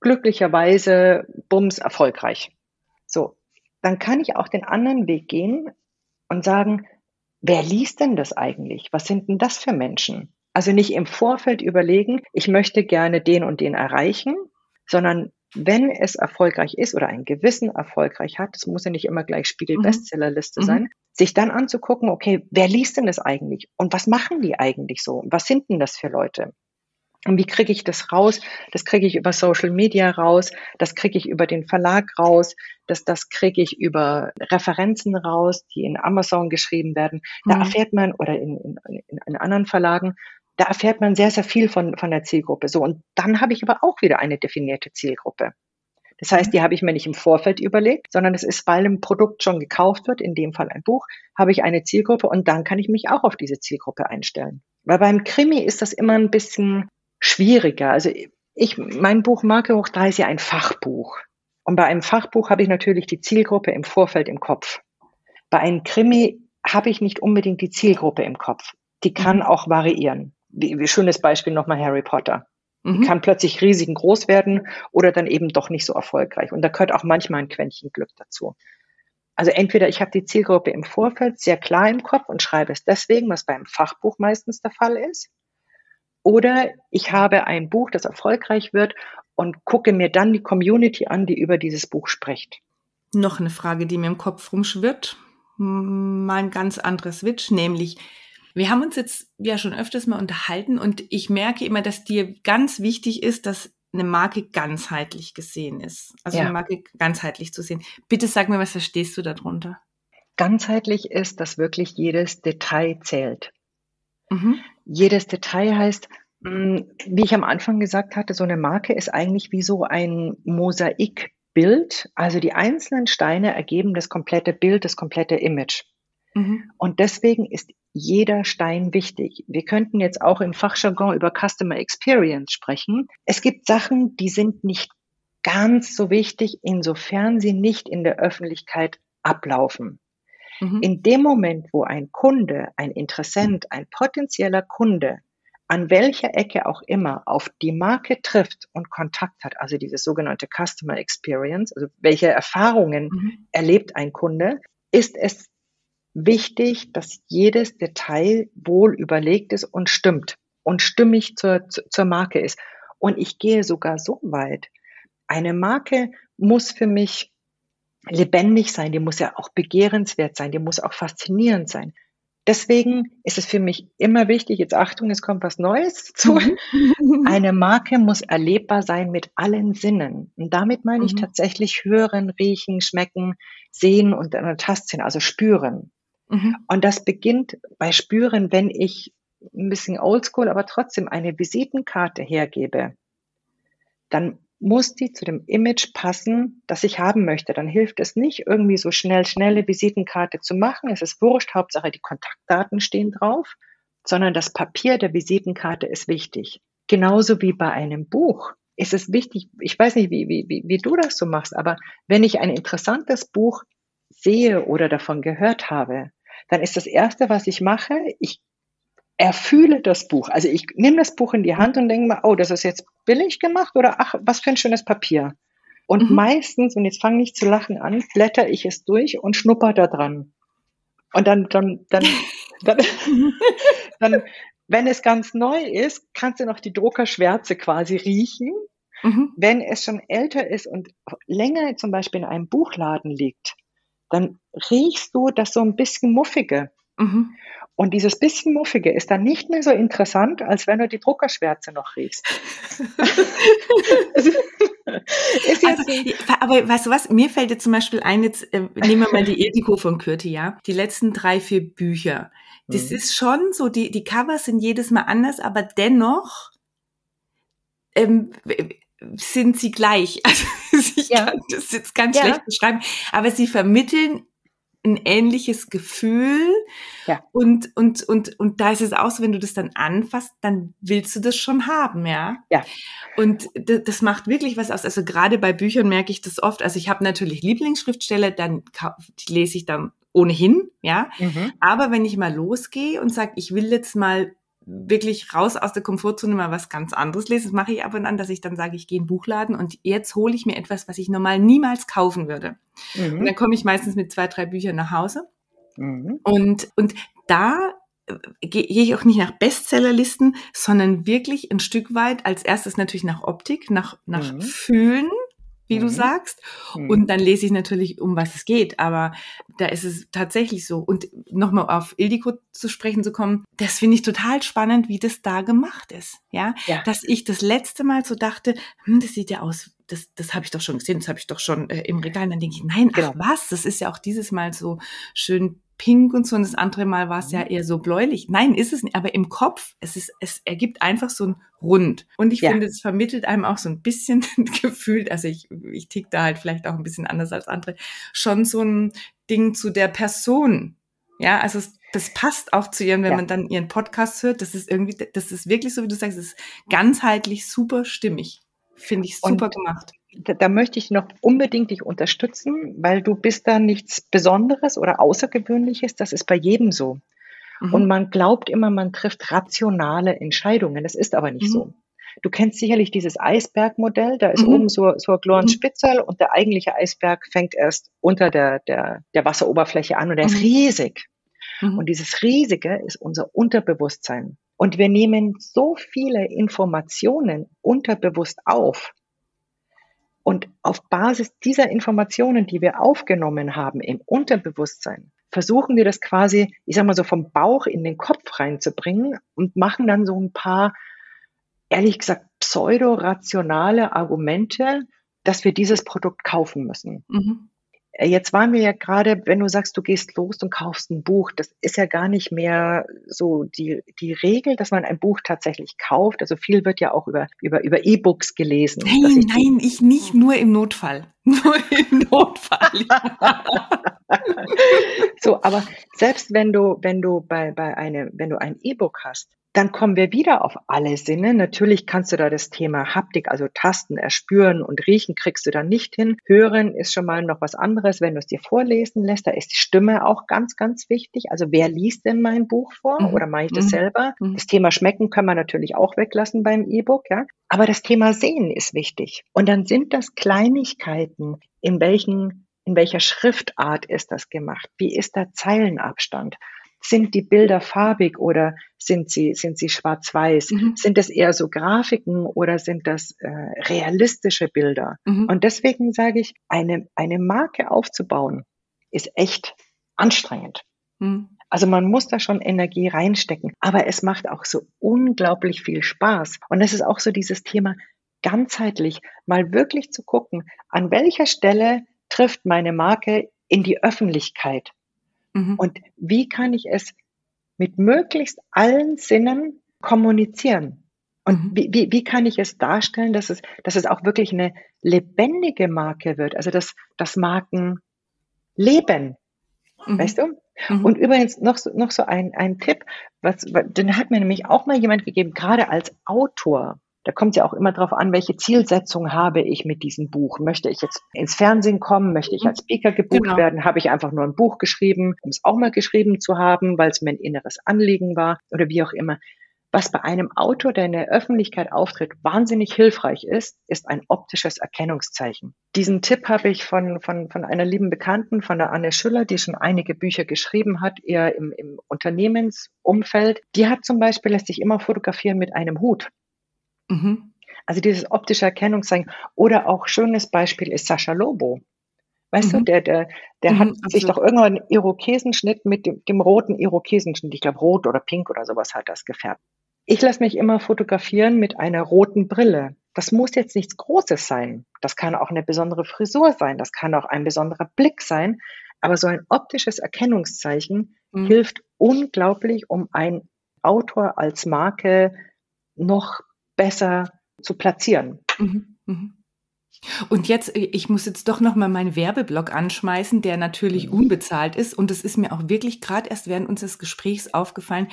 glücklicherweise bums erfolgreich. So, dann kann ich auch den anderen Weg gehen und sagen, wer liest denn das eigentlich? Was sind denn das für Menschen? Also nicht im Vorfeld überlegen, ich möchte gerne den und den erreichen, sondern wenn es erfolgreich ist oder einen gewissen erfolgreich hat, das muss ja nicht immer gleich Spiegel-Bestsellerliste mhm. sein, mhm. sich dann anzugucken, okay, wer liest denn das eigentlich? Und was machen die eigentlich so? Was sind denn das für Leute? Und wie kriege ich das raus? Das kriege ich über Social Media raus, das kriege ich über den Verlag raus, das, das kriege ich über Referenzen raus, die in Amazon geschrieben werden. Da mhm. erfährt man, oder in, in, in anderen Verlagen, da erfährt man sehr, sehr viel von, von der Zielgruppe. So, und dann habe ich aber auch wieder eine definierte Zielgruppe. Das heißt, mhm. die habe ich mir nicht im Vorfeld überlegt, sondern es ist, weil ein Produkt schon gekauft wird, in dem Fall ein Buch, habe ich eine Zielgruppe und dann kann ich mich auch auf diese Zielgruppe einstellen. Weil beim Krimi ist das immer ein bisschen schwieriger. Also ich, mein Buch Marke hoch drei ist ja ein Fachbuch. Und bei einem Fachbuch habe ich natürlich die Zielgruppe im Vorfeld im Kopf. Bei einem Krimi habe ich nicht unbedingt die Zielgruppe im Kopf. Die kann mhm. auch variieren wie, wie schönes Beispiel nochmal Harry Potter. Mhm. Die kann plötzlich riesig groß werden oder dann eben doch nicht so erfolgreich. Und da gehört auch manchmal ein Quäntchen Glück dazu. Also entweder ich habe die Zielgruppe im Vorfeld sehr klar im Kopf und schreibe es deswegen, was beim Fachbuch meistens der Fall ist. Oder ich habe ein Buch, das erfolgreich wird und gucke mir dann die Community an, die über dieses Buch spricht. Noch eine Frage, die mir im Kopf rumschwirrt. Mal ein ganz anderes Switch, nämlich wir haben uns jetzt ja schon öfters mal unterhalten und ich merke immer, dass dir ganz wichtig ist, dass eine Marke ganzheitlich gesehen ist. Also ja. eine Marke ganzheitlich zu sehen. Bitte sag mir, was verstehst du darunter? Ganzheitlich ist, dass wirklich jedes Detail zählt. Mhm. Jedes Detail heißt, hm, wie ich am Anfang gesagt hatte, so eine Marke ist eigentlich wie so ein Mosaikbild. Also die einzelnen Steine ergeben das komplette Bild, das komplette Image. Mhm. Und deswegen ist jeder Stein wichtig. Wir könnten jetzt auch im Fachjargon über Customer Experience sprechen. Es gibt Sachen, die sind nicht ganz so wichtig, insofern sie nicht in der Öffentlichkeit ablaufen. Mhm. In dem Moment, wo ein Kunde, ein Interessent, ein potenzieller Kunde an welcher Ecke auch immer auf die Marke trifft und Kontakt hat, also diese sogenannte Customer Experience, also welche Erfahrungen mhm. erlebt ein Kunde, ist es wichtig, dass jedes Detail wohl überlegt ist und stimmt und stimmig zur, zur Marke ist. Und ich gehe sogar so weit. Eine Marke muss für mich lebendig sein, die muss ja auch begehrenswert sein, die muss auch faszinierend sein. Deswegen ist es für mich immer wichtig, jetzt Achtung, es kommt was Neues zu. Mhm. Eine Marke muss erlebbar sein mit allen Sinnen. Und damit meine ich mhm. tatsächlich hören, riechen, schmecken, sehen und an der Tastsinn, also spüren. Mhm. Und das beginnt bei Spüren, wenn ich ein bisschen oldschool, aber trotzdem eine Visitenkarte hergebe, dann muss die zu dem Image passen, das ich haben möchte. Dann hilft es nicht, irgendwie so schnell, schnelle Visitenkarte zu machen. Es ist wurscht, Hauptsache die Kontaktdaten stehen drauf, sondern das Papier der Visitenkarte ist wichtig. Genauso wie bei einem Buch ist es wichtig, ich weiß nicht, wie, wie, wie, wie du das so machst, aber wenn ich ein interessantes Buch sehe oder davon gehört habe, dann ist das Erste, was ich mache, ich erfühle das Buch. Also ich nehme das Buch in die Hand und denke mir, oh, das ist jetzt billig gemacht oder ach, was für ein schönes Papier. Und mhm. meistens, und jetzt fange ich zu lachen an, blätter ich es durch und schnupper da dran. Und dann, dann, dann, dann, dann wenn es ganz neu ist, kannst du noch die Druckerschwärze quasi riechen. Mhm. Wenn es schon älter ist und länger zum Beispiel in einem Buchladen liegt, dann riechst du das so ein bisschen muffige. Mhm. Und dieses bisschen Muffige ist dann nicht mehr so interessant, als wenn du die Druckerschwärze noch riechst. also, aber weißt du was, mir fällt jetzt zum Beispiel ein, jetzt äh, nehmen wir mal die Ethiko von Kürti, ja. Die letzten drei, vier Bücher. Das mhm. ist schon so, die, die Covers sind jedes Mal anders, aber dennoch ähm, sind sie gleich. Also ich ja. kann das jetzt ganz ja. schlecht beschreiben, aber sie vermitteln ein ähnliches Gefühl. Ja. Und, und, und, und da ist es auch so, wenn du das dann anfasst, dann willst du das schon haben, ja. Ja. Und das macht wirklich was aus. Also gerade bei Büchern merke ich das oft. Also ich habe natürlich Lieblingsschriftsteller, dann lese ich dann ohnehin, ja. Mhm. Aber wenn ich mal losgehe und sage, ich will jetzt mal wirklich raus aus der Komfortzone mal was ganz anderes lesen. Das mache ich ab und an, dass ich dann sage, ich gehe in den Buchladen und jetzt hole ich mir etwas, was ich normal niemals kaufen würde. Mhm. Und dann komme ich meistens mit zwei, drei Büchern nach Hause. Mhm. Und, und da äh, gehe ich auch nicht nach Bestsellerlisten, sondern wirklich ein Stück weit als erstes natürlich nach Optik, nach, nach mhm. Fühlen wie mhm. du sagst. Mhm. Und dann lese ich natürlich, um was es geht. Aber da ist es tatsächlich so. Und nochmal auf Ildiko zu sprechen zu kommen, das finde ich total spannend, wie das da gemacht ist. Ja? ja, dass ich das letzte Mal so dachte, hm, das sieht ja aus das, das habe ich doch schon gesehen, das habe ich doch schon äh, im Regal. Und dann denke ich, nein, ach genau. was, das ist ja auch dieses Mal so schön pink und so. Und das andere Mal war es ja mhm. eher so bläulich. Nein, ist es nicht. Aber im Kopf, es ist, es ergibt einfach so ein Rund. Und ich ja. finde, es vermittelt einem auch so ein bisschen gefühlt, also ich, ich tick da halt vielleicht auch ein bisschen anders als andere, schon so ein Ding zu der Person. Ja, also es, das passt auch zu ihren, wenn ja. man dann ihren Podcast hört. Das ist irgendwie, das ist wirklich so, wie du sagst, es ist ganzheitlich super stimmig. Finde ich super und gemacht. Da, da, möchte ich noch unbedingt dich unterstützen, weil du bist da nichts Besonderes oder Außergewöhnliches. Das ist bei jedem so. Mhm. Und man glaubt immer, man trifft rationale Entscheidungen. Das ist aber nicht mhm. so. Du kennst sicherlich dieses Eisbergmodell. Da ist mhm. oben so, so ein kleiner mhm. Spitzel und der eigentliche Eisberg fängt erst unter der, der, der Wasseroberfläche an und der ist mhm. riesig. Mhm. Und dieses Riesige ist unser Unterbewusstsein. Und wir nehmen so viele Informationen unterbewusst auf. Und auf Basis dieser Informationen, die wir aufgenommen haben im Unterbewusstsein, versuchen wir das quasi, ich sag mal so vom Bauch in den Kopf reinzubringen und machen dann so ein paar, ehrlich gesagt, pseudo-rationale Argumente, dass wir dieses Produkt kaufen müssen. Mhm. Äh, jetzt waren wir ja gerade, wenn du sagst, du gehst los und kaufst ein Buch, das ist ja gar nicht mehr so die, die Regel, dass man ein Buch tatsächlich kauft. Also viel wird ja auch über, über, über E-Books gelesen. Nein, ich nein, ich nicht nur im Notfall. Nur im Notfall. so, aber selbst wenn du, wenn du bei, bei eine, wenn du ein E-Book hast, dann kommen wir wieder auf alle Sinne. Natürlich kannst du da das Thema Haptik, also Tasten, erspüren und riechen kriegst du da nicht hin. Hören ist schon mal noch was anderes, wenn du es dir vorlesen lässt. Da ist die Stimme auch ganz, ganz wichtig. Also wer liest denn mein Buch vor mhm. oder mache ich das mhm. selber? Mhm. Das Thema Schmecken kann man natürlich auch weglassen beim E-Book, ja. Aber das Thema Sehen ist wichtig. Und dann sind das Kleinigkeiten, in welchen in welcher Schriftart ist das gemacht? Wie ist der Zeilenabstand? Sind die Bilder farbig oder sind sie, sind sie schwarz-weiß? Mhm. Sind das eher so Grafiken oder sind das äh, realistische Bilder? Mhm. Und deswegen sage ich, eine, eine Marke aufzubauen ist echt anstrengend. Mhm. Also man muss da schon Energie reinstecken, aber es macht auch so unglaublich viel Spaß. Und es ist auch so dieses Thema ganzheitlich, mal wirklich zu gucken, an welcher Stelle trifft meine Marke in die Öffentlichkeit Mhm. Und wie kann ich es mit möglichst allen Sinnen kommunizieren? Und mhm. wie, wie, wie kann ich es darstellen, dass es, dass es auch wirklich eine lebendige Marke wird? Also dass, dass Marken leben. Mhm. Weißt du? Mhm. Und übrigens noch so, noch so ein, ein Tipp, was, den hat mir nämlich auch mal jemand gegeben, gerade als Autor. Da kommt es ja auch immer darauf an, welche Zielsetzung habe ich mit diesem Buch. Möchte ich jetzt ins Fernsehen kommen? Möchte ich als Speaker gebucht genau. werden? Habe ich einfach nur ein Buch geschrieben, um es auch mal geschrieben zu haben, weil es mir ein inneres Anliegen war oder wie auch immer. Was bei einem Autor, der in der Öffentlichkeit auftritt, wahnsinnig hilfreich ist, ist ein optisches Erkennungszeichen. Diesen Tipp habe ich von, von, von einer lieben Bekannten, von der Anne Schüller, die schon einige Bücher geschrieben hat, eher im, im Unternehmensumfeld. Die hat zum Beispiel, lässt sich immer fotografieren mit einem Hut. Mhm. Also dieses optische Erkennungszeichen. Oder auch schönes Beispiel ist Sascha Lobo. Weißt mhm. du, der, der, der mhm, hat absolut. sich doch irgendwann einen Irokesenschnitt mit dem, dem roten Irokesenschnitt, ich glaube rot oder pink oder sowas hat das gefärbt. Ich lasse mich immer fotografieren mit einer roten Brille. Das muss jetzt nichts Großes sein. Das kann auch eine besondere Frisur sein. Das kann auch ein besonderer Blick sein. Aber so ein optisches Erkennungszeichen mhm. hilft unglaublich, um ein Autor als Marke noch besser zu platzieren. Mhm. Mhm. Und jetzt, ich muss jetzt doch noch mal meinen Werbeblock anschmeißen, der natürlich mhm. unbezahlt ist. Und es ist mir auch wirklich gerade erst während unseres Gesprächs aufgefallen,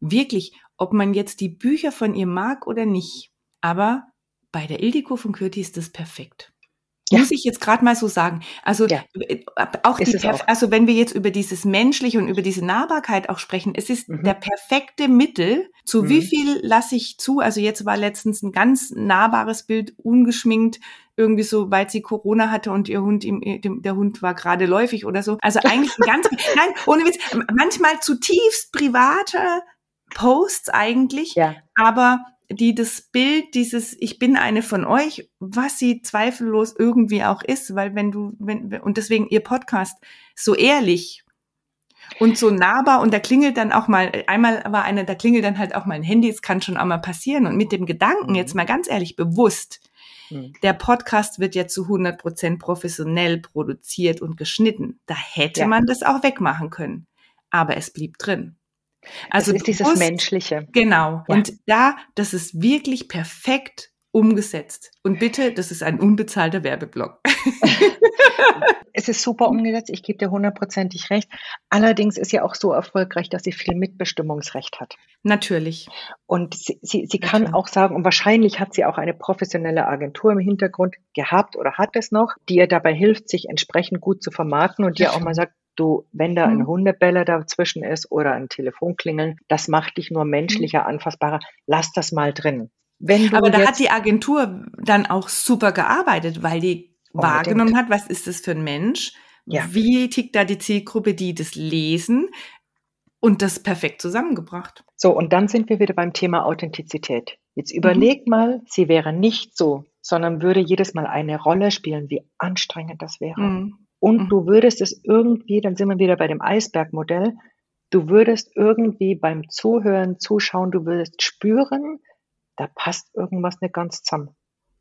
wirklich, ob man jetzt die Bücher von ihr mag oder nicht. Aber bei der Ildiko von Kürti ist das perfekt. Ja. Muss ich jetzt gerade mal so sagen. Also ja. Äh, auch, die, auch, also wenn wir jetzt über dieses Menschliche und über diese Nahbarkeit auch sprechen, es ist mhm. der perfekte Mittel. Zu mhm. wie viel lasse ich zu? Also jetzt war letztens ein ganz nahbares Bild, ungeschminkt, irgendwie so, weil sie Corona hatte und ihr Hund, ihm, der Hund war gerade läufig oder so. Also eigentlich ein ganz, nein, ohne Witz, manchmal zutiefst private Posts eigentlich, ja. aber die das Bild dieses ich bin eine von euch, was sie zweifellos irgendwie auch ist, weil wenn du wenn und deswegen ihr Podcast so ehrlich und so nahbar und da klingelt dann auch mal einmal war einer, da klingelt dann halt auch mal ein Handy, es kann schon auch mal passieren und mit dem Gedanken mhm. jetzt mal ganz ehrlich bewusst mhm. der Podcast wird ja zu 100 Prozent professionell produziert und geschnitten. Da hätte ja. man das auch wegmachen können. Aber es blieb drin. Also das ist dieses musst, Menschliche. Genau. Ja. Und da, das ist wirklich perfekt umgesetzt. Und bitte, das ist ein unbezahlter Werbeblock. es ist super umgesetzt, ich gebe dir hundertprozentig recht. Allerdings ist sie auch so erfolgreich, dass sie viel Mitbestimmungsrecht hat. Natürlich. Und sie, sie, sie kann auch sagen, und wahrscheinlich hat sie auch eine professionelle Agentur im Hintergrund gehabt oder hat es noch, die ihr dabei hilft, sich entsprechend gut zu vermarkten und die auch mal sagt, du, wenn da ein mhm. Hundebeller dazwischen ist oder ein Telefonklingeln, das macht dich nur menschlicher, mhm. anfassbarer. Lass das mal drin. Aber da hat die Agentur dann auch super gearbeitet, weil die unbedingt. wahrgenommen hat, was ist das für ein Mensch? Ja. Wie tickt da die Zielgruppe, die das lesen? Und das perfekt zusammengebracht. So, und dann sind wir wieder beim Thema Authentizität. Jetzt überleg mhm. mal, sie wäre nicht so, sondern würde jedes Mal eine Rolle spielen, wie anstrengend das wäre. Mhm und mhm. du würdest es irgendwie, dann sind wir wieder bei dem Eisbergmodell, du würdest irgendwie beim Zuhören, Zuschauen, du würdest spüren, da passt irgendwas nicht ganz zusammen.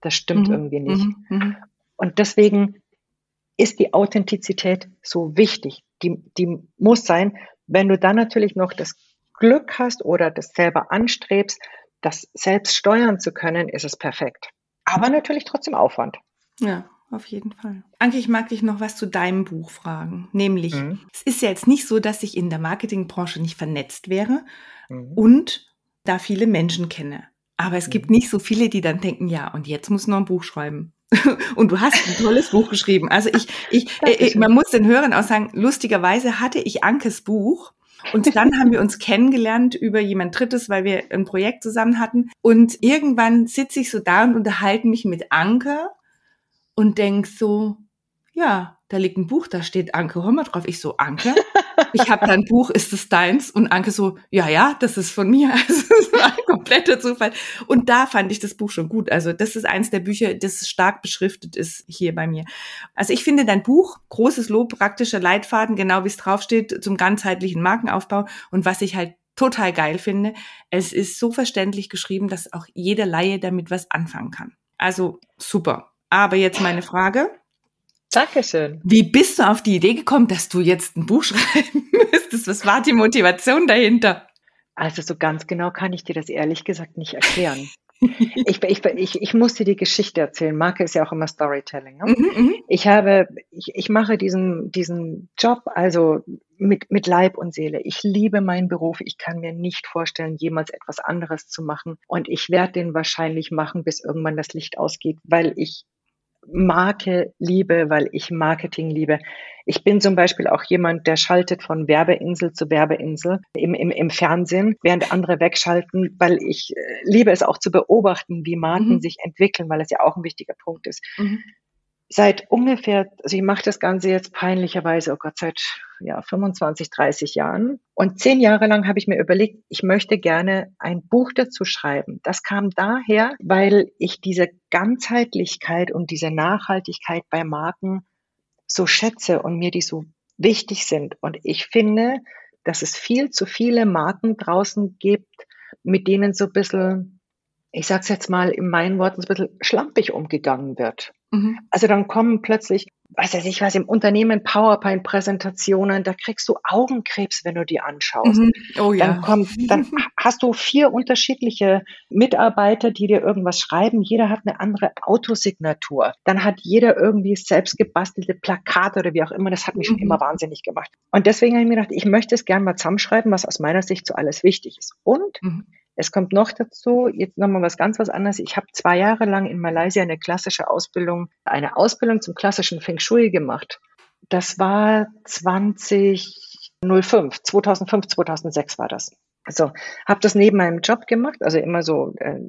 Das stimmt mhm. irgendwie nicht. Mhm. mhm. Und deswegen ist die Authentizität so wichtig. Die, die muss sein. Wenn du dann natürlich noch das Glück hast oder das selber anstrebst, das selbst steuern zu können, ist es perfekt. Aber natürlich trotzdem Aufwand. Ja, auf jeden Fall. Anke, ich mag dich noch was zu deinem Buch fragen. Nämlich, mhm. es ist ja jetzt nicht so, dass ich in der Marketingbranche nicht vernetzt wäre mhm. und da viele Menschen kenne. Aber es gibt mhm. nicht so viele, die dann denken, ja, und jetzt muss noch ein Buch schreiben. und du hast ein tolles Buch geschrieben. Also ich, ich, äh, man muss den Hörern auch sagen, lustigerweise hatte ich Ankes Buch und dann haben wir uns kennengelernt über jemand Drittes, weil wir ein Projekt zusammen hatten. Und irgendwann sitze ich so da und unterhalte mich mit Anke und denk so, ja, da liegt ein Buch, da steht Anke Hommer drauf. Ich so, Anke, ich habe da ein Buch, ist es deins? Und Anke so, ja, ja, das ist von mir. Also das war ein kompletter Zufall. Und da fand ich das Buch schon gut. Also das ist eins der Bücher, das stark beschriftet ist hier bei mir. Also ich finde dein Buch, großes Lob, praktischer Leitfaden, genau wie es draufsteht, zum ganzheitlichen Markenaufbau. Und was ich halt total geil finde, es ist so verständlich geschrieben, dass auch jeder Laie damit was anfangen kann. Also super. Aber jetzt meine Frage. Dankeschön. Wie bist du auf die Idee gekommen, dass du jetzt ein Buch schreiben müsstest? Was war die Motivation dahinter? Also so ganz genau kann ich dir das ehrlich gesagt nicht erklären. ich, ich, ich, ich muss dir die Geschichte erzählen. Marke ist ja auch immer Storytelling. Ne? Mhm, mhm, ich habe, ich, ich mache diesen, diesen Job also mit, mit Leib und Seele. Ich liebe meinen Beruf. Ich kann mir nicht vorstellen, jemals etwas anderes zu machen. Und ich werde den wahrscheinlich machen, bis irgendwann das Licht ausgeht, weil ich Marke liebe, weil ich Marketing liebe. Ich bin zum Beispiel auch jemand, der schaltet von Werbeinsel zu Werbeinsel im, im, im Fernsehen, während andere wegschalten, weil ich äh, liebe es auch zu beobachten, wie Marken mhm. sich entwickeln, weil es ja auch ein wichtiger Punkt ist. Mhm seit ungefähr, also ich mache das Ganze jetzt peinlicherweise, oh Gott, seit ja, 25, 30 Jahren. Und zehn Jahre lang habe ich mir überlegt, ich möchte gerne ein Buch dazu schreiben. Das kam daher, weil ich diese Ganzheitlichkeit und diese Nachhaltigkeit bei Marken so schätze und mir die so wichtig sind. Und ich finde, dass es viel zu viele Marken draußen gibt, mit denen so ein bisschen, ich sag's jetzt mal in meinen Worten, so ein bisschen schlampig umgegangen wird. Mhm. Also dann kommen plötzlich, was weiß ich was, im Unternehmen PowerPoint-Präsentationen, da kriegst du Augenkrebs, wenn du die anschaust. Mhm. Oh ja. Dann kommt, dann hast du vier unterschiedliche Mitarbeiter, die dir irgendwas schreiben. Jeder hat eine andere Autosignatur. Dann hat jeder irgendwie selbst gebastelte Plakate oder wie auch immer. Das hat mich mhm. schon immer wahnsinnig gemacht. Und deswegen habe ich mir gedacht, ich möchte es gerne mal zusammenschreiben, was aus meiner Sicht so alles wichtig ist. Und mhm. Es kommt noch dazu, jetzt nochmal was ganz was anderes. Ich habe zwei Jahre lang in Malaysia eine klassische Ausbildung, eine Ausbildung zum klassischen Feng Shui gemacht. Das war 2005, 2005, 2006 war das. Also habe das neben meinem Job gemacht, also immer so äh,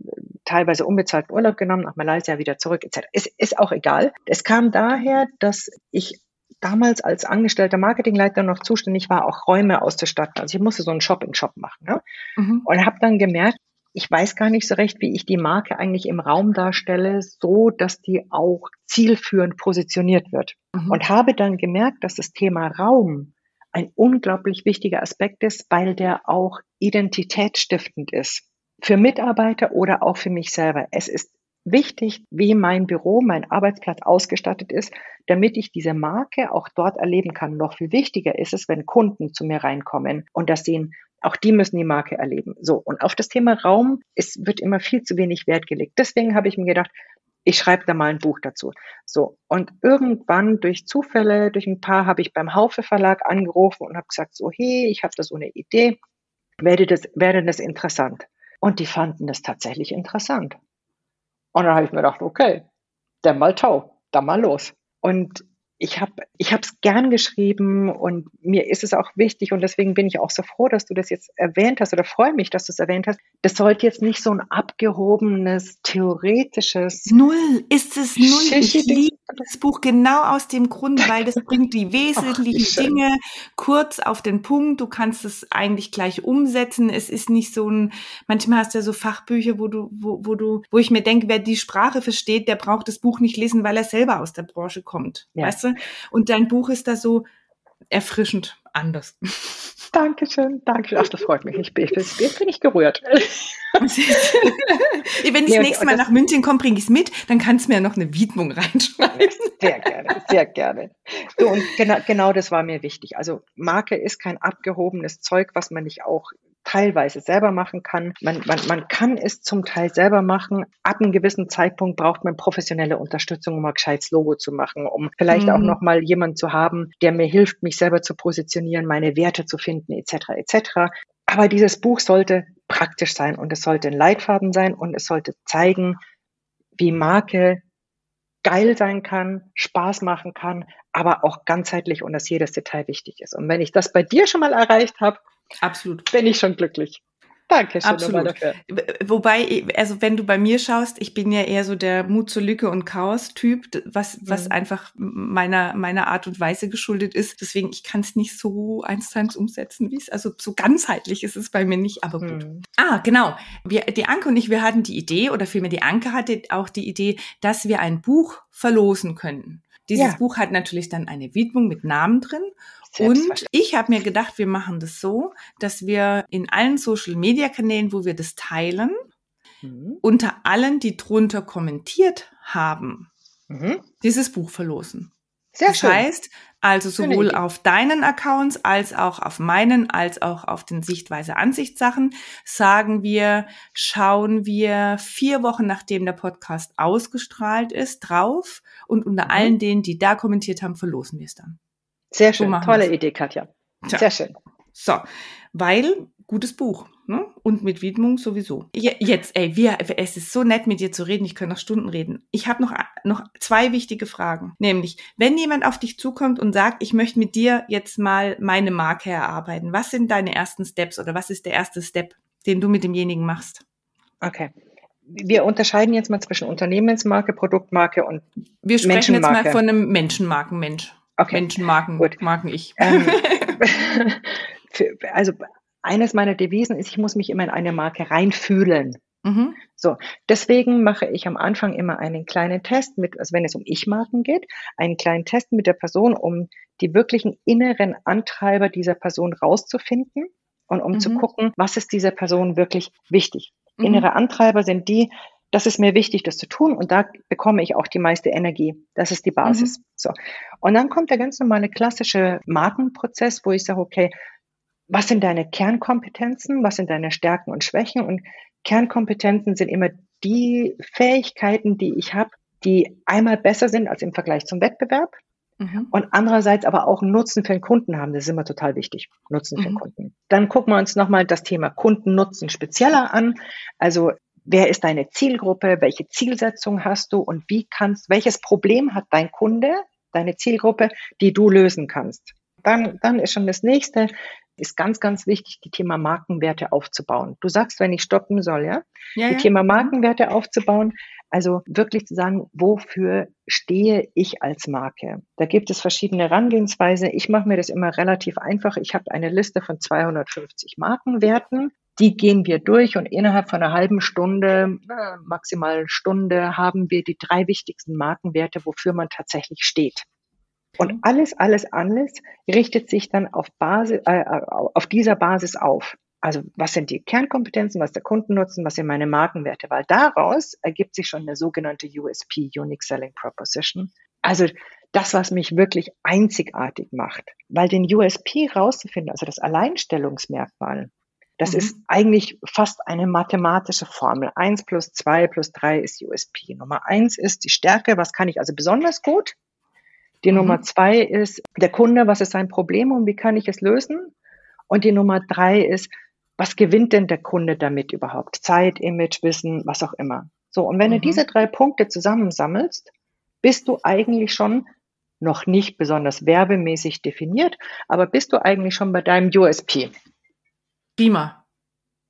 teilweise unbezahlten Urlaub genommen, nach Malaysia wieder zurück etc. Ist, ist auch egal. Es kam daher, dass ich damals als angestellter Marketingleiter noch zuständig war, auch Räume auszustatten. Also ich musste so einen Shop in Shop machen. Ne? Mhm. Und habe dann gemerkt, ich weiß gar nicht so recht, wie ich die Marke eigentlich im Raum darstelle, so dass die auch zielführend positioniert wird. Mhm. Und habe dann gemerkt, dass das Thema Raum ein unglaublich wichtiger Aspekt ist, weil der auch identitätsstiftend ist. Für Mitarbeiter oder auch für mich selber. Es ist wichtig, wie mein Büro, mein Arbeitsplatz ausgestattet ist, damit ich diese Marke auch dort erleben kann. Noch viel wichtiger ist es, wenn Kunden zu mir reinkommen und das sehen, auch die müssen die Marke erleben. So. Und auf das Thema Raum, es wird immer viel zu wenig Wert gelegt. Deswegen habe ich mir gedacht, ich schreibe da mal ein Buch dazu. So. Und irgendwann durch Zufälle, durch ein paar, habe ich beim Haufe Verlag angerufen und habe gesagt, so, hey, ich habe da so eine Idee. Wäre das, wäre das interessant? Und die fanden das tatsächlich interessant. Und dann habe ich mir gedacht, okay, der mal tau, dann mal los. Und ich habe ich habe es gern geschrieben und mir ist es auch wichtig und deswegen bin ich auch so froh, dass du das jetzt erwähnt hast oder freue mich, dass du es erwähnt hast. Das sollte jetzt nicht so ein abgehobenes, theoretisches. Null ist es null. Ich liebe das Buch genau aus dem Grund, weil das bringt die wesentlichen Ach, Dinge kurz auf den Punkt. Du kannst es eigentlich gleich umsetzen. Es ist nicht so ein, manchmal hast du ja so Fachbücher, wo du, wo, wo du, wo ich mir denke, wer die Sprache versteht, der braucht das Buch nicht lesen, weil er selber aus der Branche kommt. Ja. Weißt du? Und dein Buch ist da so erfrischend anders. Dankeschön, Dankeschön. Ach, das freut mich. Ich bin, ich bin, ich gerührt. Wenn ich das nächste Mal nach München komme, bringe ich es mit, dann kannst du mir noch eine Widmung reinschreiben. Sehr gerne, sehr gerne. So, und genau, genau das war mir wichtig. Also Marke ist kein abgehobenes Zeug, was man nicht auch teilweise selber machen kann. Man, man, man kann es zum Teil selber machen. Ab einem gewissen Zeitpunkt braucht man professionelle Unterstützung, um ein gescheites Logo zu machen, um vielleicht mhm. auch nochmal jemanden zu haben, der mir hilft, mich selber zu positionieren, meine Werte zu finden, etc. etc. Aber dieses Buch sollte praktisch sein und es sollte ein Leitfaden sein und es sollte zeigen, wie Marke geil sein kann, Spaß machen kann, aber auch ganzheitlich und dass jedes Detail wichtig ist. Und wenn ich das bei dir schon mal erreicht habe, Absolut. Bin ich schon glücklich. Danke schön Absolut. dafür. Wobei, also wenn du bei mir schaust, ich bin ja eher so der Mut zur Lücke und Chaos-Typ, was, was mhm. einfach meiner, meiner Art und Weise geschuldet ist. Deswegen, ich kann es nicht so eins zu eins umsetzen, wie es, also so ganzheitlich ist es bei mir nicht, aber gut. Mhm. Ah, genau. Wir, die Anke und ich, wir hatten die Idee, oder vielmehr die Anke hatte auch die Idee, dass wir ein Buch verlosen können. Dieses ja. Buch hat natürlich dann eine Widmung mit Namen drin und ich habe mir gedacht, wir machen das so, dass wir in allen Social-Media-Kanälen, wo wir das teilen, mhm. unter allen, die drunter kommentiert haben, mhm. dieses Buch verlosen. Sehr das schön. heißt, also sowohl auf deinen Accounts als auch auf meinen, als auch auf den Sichtweise Ansichtssachen sagen wir, schauen wir vier Wochen nachdem der Podcast ausgestrahlt ist drauf und unter mhm. allen denen, die da kommentiert haben, verlosen wir es dann. Sehr schön. So Tolle wir's. Idee, Katja. Tja. Sehr schön. So, weil gutes Buch. Ne? Und mit Widmung sowieso. Jetzt, ey, wir, es ist so nett, mit dir zu reden. Ich kann noch Stunden reden. Ich habe noch, noch zwei wichtige Fragen. Nämlich, wenn jemand auf dich zukommt und sagt, ich möchte mit dir jetzt mal meine Marke erarbeiten, was sind deine ersten Steps oder was ist der erste Step, den du mit demjenigen machst? Okay. Wir unterscheiden jetzt mal zwischen Unternehmensmarke, Produktmarke und Wir sprechen jetzt mal von einem Menschenmarkenmensch. Okay. Menschenmarken, Gut. Marken ich. Ähm, also eines meiner Devisen ist, ich muss mich immer in eine Marke reinfühlen. Mhm. So, deswegen mache ich am Anfang immer einen kleinen Test mit, also wenn es um Ich-Marken geht, einen kleinen Test mit der Person, um die wirklichen inneren Antreiber dieser Person rauszufinden und um mhm. zu gucken, was ist dieser Person wirklich wichtig. Mhm. Innere Antreiber sind die, das ist mir wichtig, das zu tun und da bekomme ich auch die meiste Energie. Das ist die Basis. Mhm. So. Und dann kommt der ganz normale klassische Markenprozess, wo ich sage, okay, was sind deine Kernkompetenzen, was sind deine Stärken und Schwächen und Kernkompetenzen sind immer die Fähigkeiten, die ich habe, die einmal besser sind als im Vergleich zum Wettbewerb mhm. und andererseits aber auch Nutzen für den Kunden haben. Das ist immer total wichtig. Nutzen mhm. für den mhm. Kunden. Dann gucken wir uns nochmal das Thema Kundennutzen spezieller an. Also wer ist deine Zielgruppe? Welche Zielsetzung hast du? Und wie kannst, welches Problem hat dein Kunde, deine Zielgruppe, die du lösen kannst? Dann, dann ist schon das nächste, ist ganz, ganz wichtig, die Thema Markenwerte aufzubauen. Du sagst, wenn ich stoppen soll, ja? ja die ja. Thema Markenwerte aufzubauen. Also wirklich zu sagen, wofür stehe ich als Marke? Da gibt es verschiedene Herangehensweise. Ich mache mir das immer relativ einfach. Ich habe eine Liste von 250 Markenwerten. Die gehen wir durch und innerhalb von einer halben Stunde, maximal Stunde, haben wir die drei wichtigsten Markenwerte, wofür man tatsächlich steht. Und alles, alles, alles richtet sich dann auf Basis, äh, auf dieser Basis auf. Also was sind die Kernkompetenzen, was der Kundennutzen, was sind meine Markenwerte? Weil daraus ergibt sich schon eine sogenannte USP, Unique Selling Proposition. Also das, was mich wirklich einzigartig macht. Weil den USP rauszufinden, also das Alleinstellungsmerkmal, das mhm. ist eigentlich fast eine mathematische Formel. Eins plus zwei plus drei ist USP. Nummer eins ist die Stärke, was kann ich also besonders gut? Die mhm. Nummer zwei ist der Kunde, was ist sein Problem und wie kann ich es lösen? Und die Nummer drei ist, was gewinnt denn der Kunde damit überhaupt? Zeit, Image, Wissen, was auch immer. So, und wenn mhm. du diese drei Punkte zusammensammelst, bist du eigentlich schon noch nicht besonders werbemäßig definiert, aber bist du eigentlich schon bei deinem USP. Prima.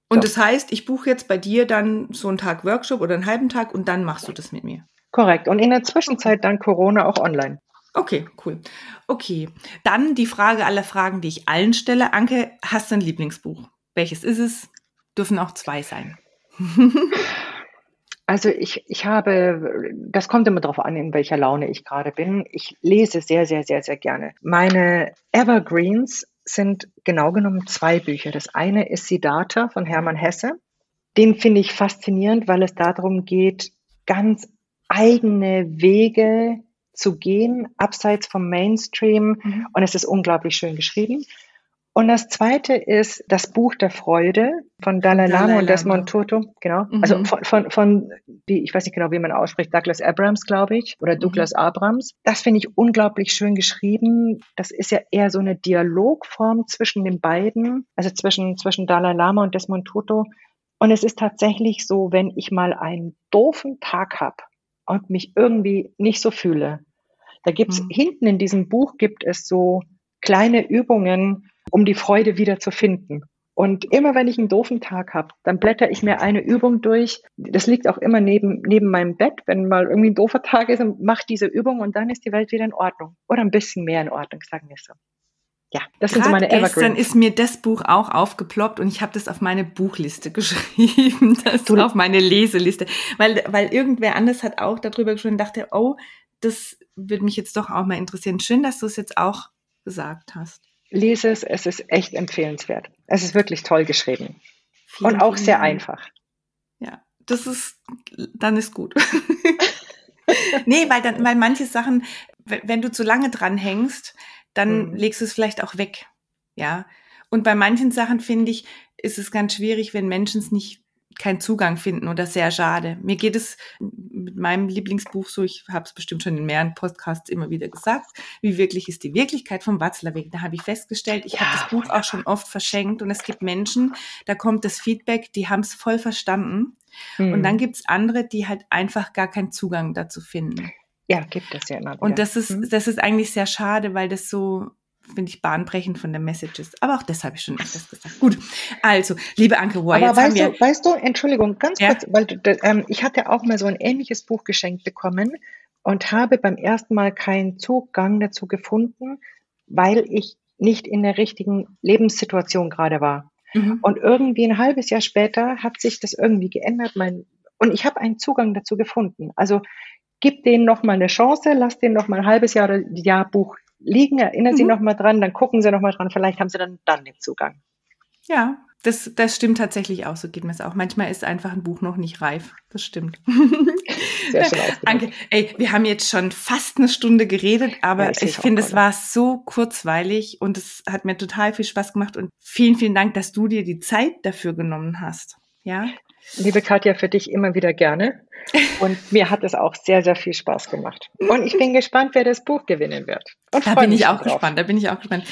Und so. das heißt, ich buche jetzt bei dir dann so einen Tag Workshop oder einen halben Tag und dann machst du das mit mir. Korrekt. Und in der Zwischenzeit dann Corona auch online. Okay, cool. Okay, dann die Frage aller Fragen, die ich allen stelle. Anke, hast du ein Lieblingsbuch? Welches ist es? Dürfen auch zwei sein. Also ich, ich habe, das kommt immer darauf an, in welcher Laune ich gerade bin. Ich lese sehr, sehr, sehr, sehr gerne. Meine Evergreens sind genau genommen zwei Bücher. Das eine ist Siddhartha von Hermann Hesse. Den finde ich faszinierend, weil es darum geht, ganz eigene Wege zu gehen, abseits vom Mainstream. Mhm. Und es ist unglaublich schön geschrieben. Und das zweite ist das Buch der Freude von Dalai Lama Dalai und Desmond Tutu. Genau. Mhm. Also von, von, von, wie, ich weiß nicht genau, wie man ausspricht, Douglas Abrams, glaube ich, oder mhm. Douglas mhm. Abrams. Das finde ich unglaublich schön geschrieben. Das ist ja eher so eine Dialogform zwischen den beiden, also zwischen, zwischen Dalai Lama und Desmond Tutu. Und es ist tatsächlich so, wenn ich mal einen doofen Tag habe, und mich irgendwie nicht so fühle. Da gibt's mhm. hinten in diesem Buch gibt es so kleine Übungen, um die Freude wieder zu finden. Und immer wenn ich einen doofen Tag habe, dann blätter ich mir eine Übung durch. Das liegt auch immer neben, neben meinem Bett, wenn mal irgendwie ein doofer Tag ist, und mache diese Übung und dann ist die Welt wieder in Ordnung. Oder ein bisschen mehr in Ordnung, sagen wir so. Ja, das Grad sind so meine Evergreens. Gestern ist mir das Buch auch aufgeploppt und ich habe das auf meine Buchliste geschrieben, das du, auf meine Leseliste, weil weil irgendwer anders hat auch darüber geschrieben und dachte, oh, das würde mich jetzt doch auch mal interessieren. Schön, dass du es jetzt auch gesagt hast. Lese es, es ist echt empfehlenswert. Es ist wirklich toll geschrieben vielen, und auch sehr Dank. einfach. Ja, das ist dann ist gut. nee, weil dann weil manche Sachen, wenn du zu lange dran hängst, dann mhm. legst du es vielleicht auch weg. Ja. Und bei manchen Sachen finde ich, ist es ganz schwierig, wenn Menschen es nicht keinen Zugang finden oder sehr schade. Mir geht es mit meinem Lieblingsbuch so, ich habe es bestimmt schon in mehreren Podcasts immer wieder gesagt, wie wirklich ist die Wirklichkeit vom Watzlawick. Da habe ich festgestellt, ich ja, habe das Buch auch schon oft verschenkt und es gibt Menschen, da kommt das Feedback, die haben es voll verstanden. Hm. Und dann gibt es andere, die halt einfach gar keinen Zugang dazu finden. Ja, gibt es ja immer. Wieder. Und das ist, hm. das ist eigentlich sehr schade, weil das so finde ich bahnbrechend von den Messages. Aber auch das habe ich schon öfters gesagt. Gut, also, liebe Anke Roy, Aber weißt du, weißt du, Entschuldigung, ganz ja? kurz, weil ähm, ich hatte auch mal so ein ähnliches Buch geschenkt bekommen und habe beim ersten Mal keinen Zugang dazu gefunden, weil ich nicht in der richtigen Lebenssituation gerade war. Mhm. Und irgendwie ein halbes Jahr später hat sich das irgendwie geändert. Mein, und ich habe einen Zugang dazu gefunden. Also gib denen noch mal eine Chance, lass denen noch mal ein halbes Jahr oder Jahr Buch liegen, erinnern Sie mhm. noch mal dran, dann gucken Sie noch mal dran, vielleicht haben Sie dann, dann den Zugang. Ja, das, das stimmt tatsächlich auch, so geht mir es auch. Manchmal ist einfach ein Buch noch nicht reif. Das stimmt. Sehr schön Danke. Ey, wir haben jetzt schon fast eine Stunde geredet, aber ja, ich, ich finde, es war so kurzweilig und es hat mir total viel Spaß gemacht und vielen, vielen Dank, dass du dir die Zeit dafür genommen hast. Ja. Liebe Katja, für dich immer wieder gerne. Und mir hat es auch sehr, sehr viel Spaß gemacht. Und ich bin gespannt, wer das Buch gewinnen wird. Und da bin ich auch drauf. gespannt. Da bin ich auch gespannt.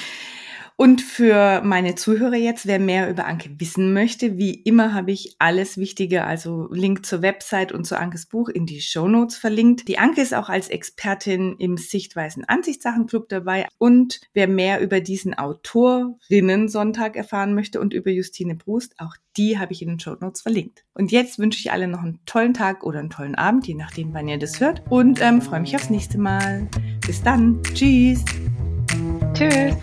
Und für meine Zuhörer jetzt, wer mehr über Anke wissen möchte, wie immer habe ich alles Wichtige, also Link zur Website und zu Ankes Buch in die Show Notes verlinkt. Die Anke ist auch als Expertin im Sichtweisen Ansichtssachenclub dabei. Und wer mehr über diesen Autorinnen-Sonntag erfahren möchte und über Justine Brust, auch die habe ich in den Show Notes verlinkt. Und jetzt wünsche ich allen noch einen tollen Tag oder einen tollen Abend, je nachdem, wann ihr das hört. Und ähm, freue mich aufs nächste Mal. Bis dann. Tschüss. Tschüss.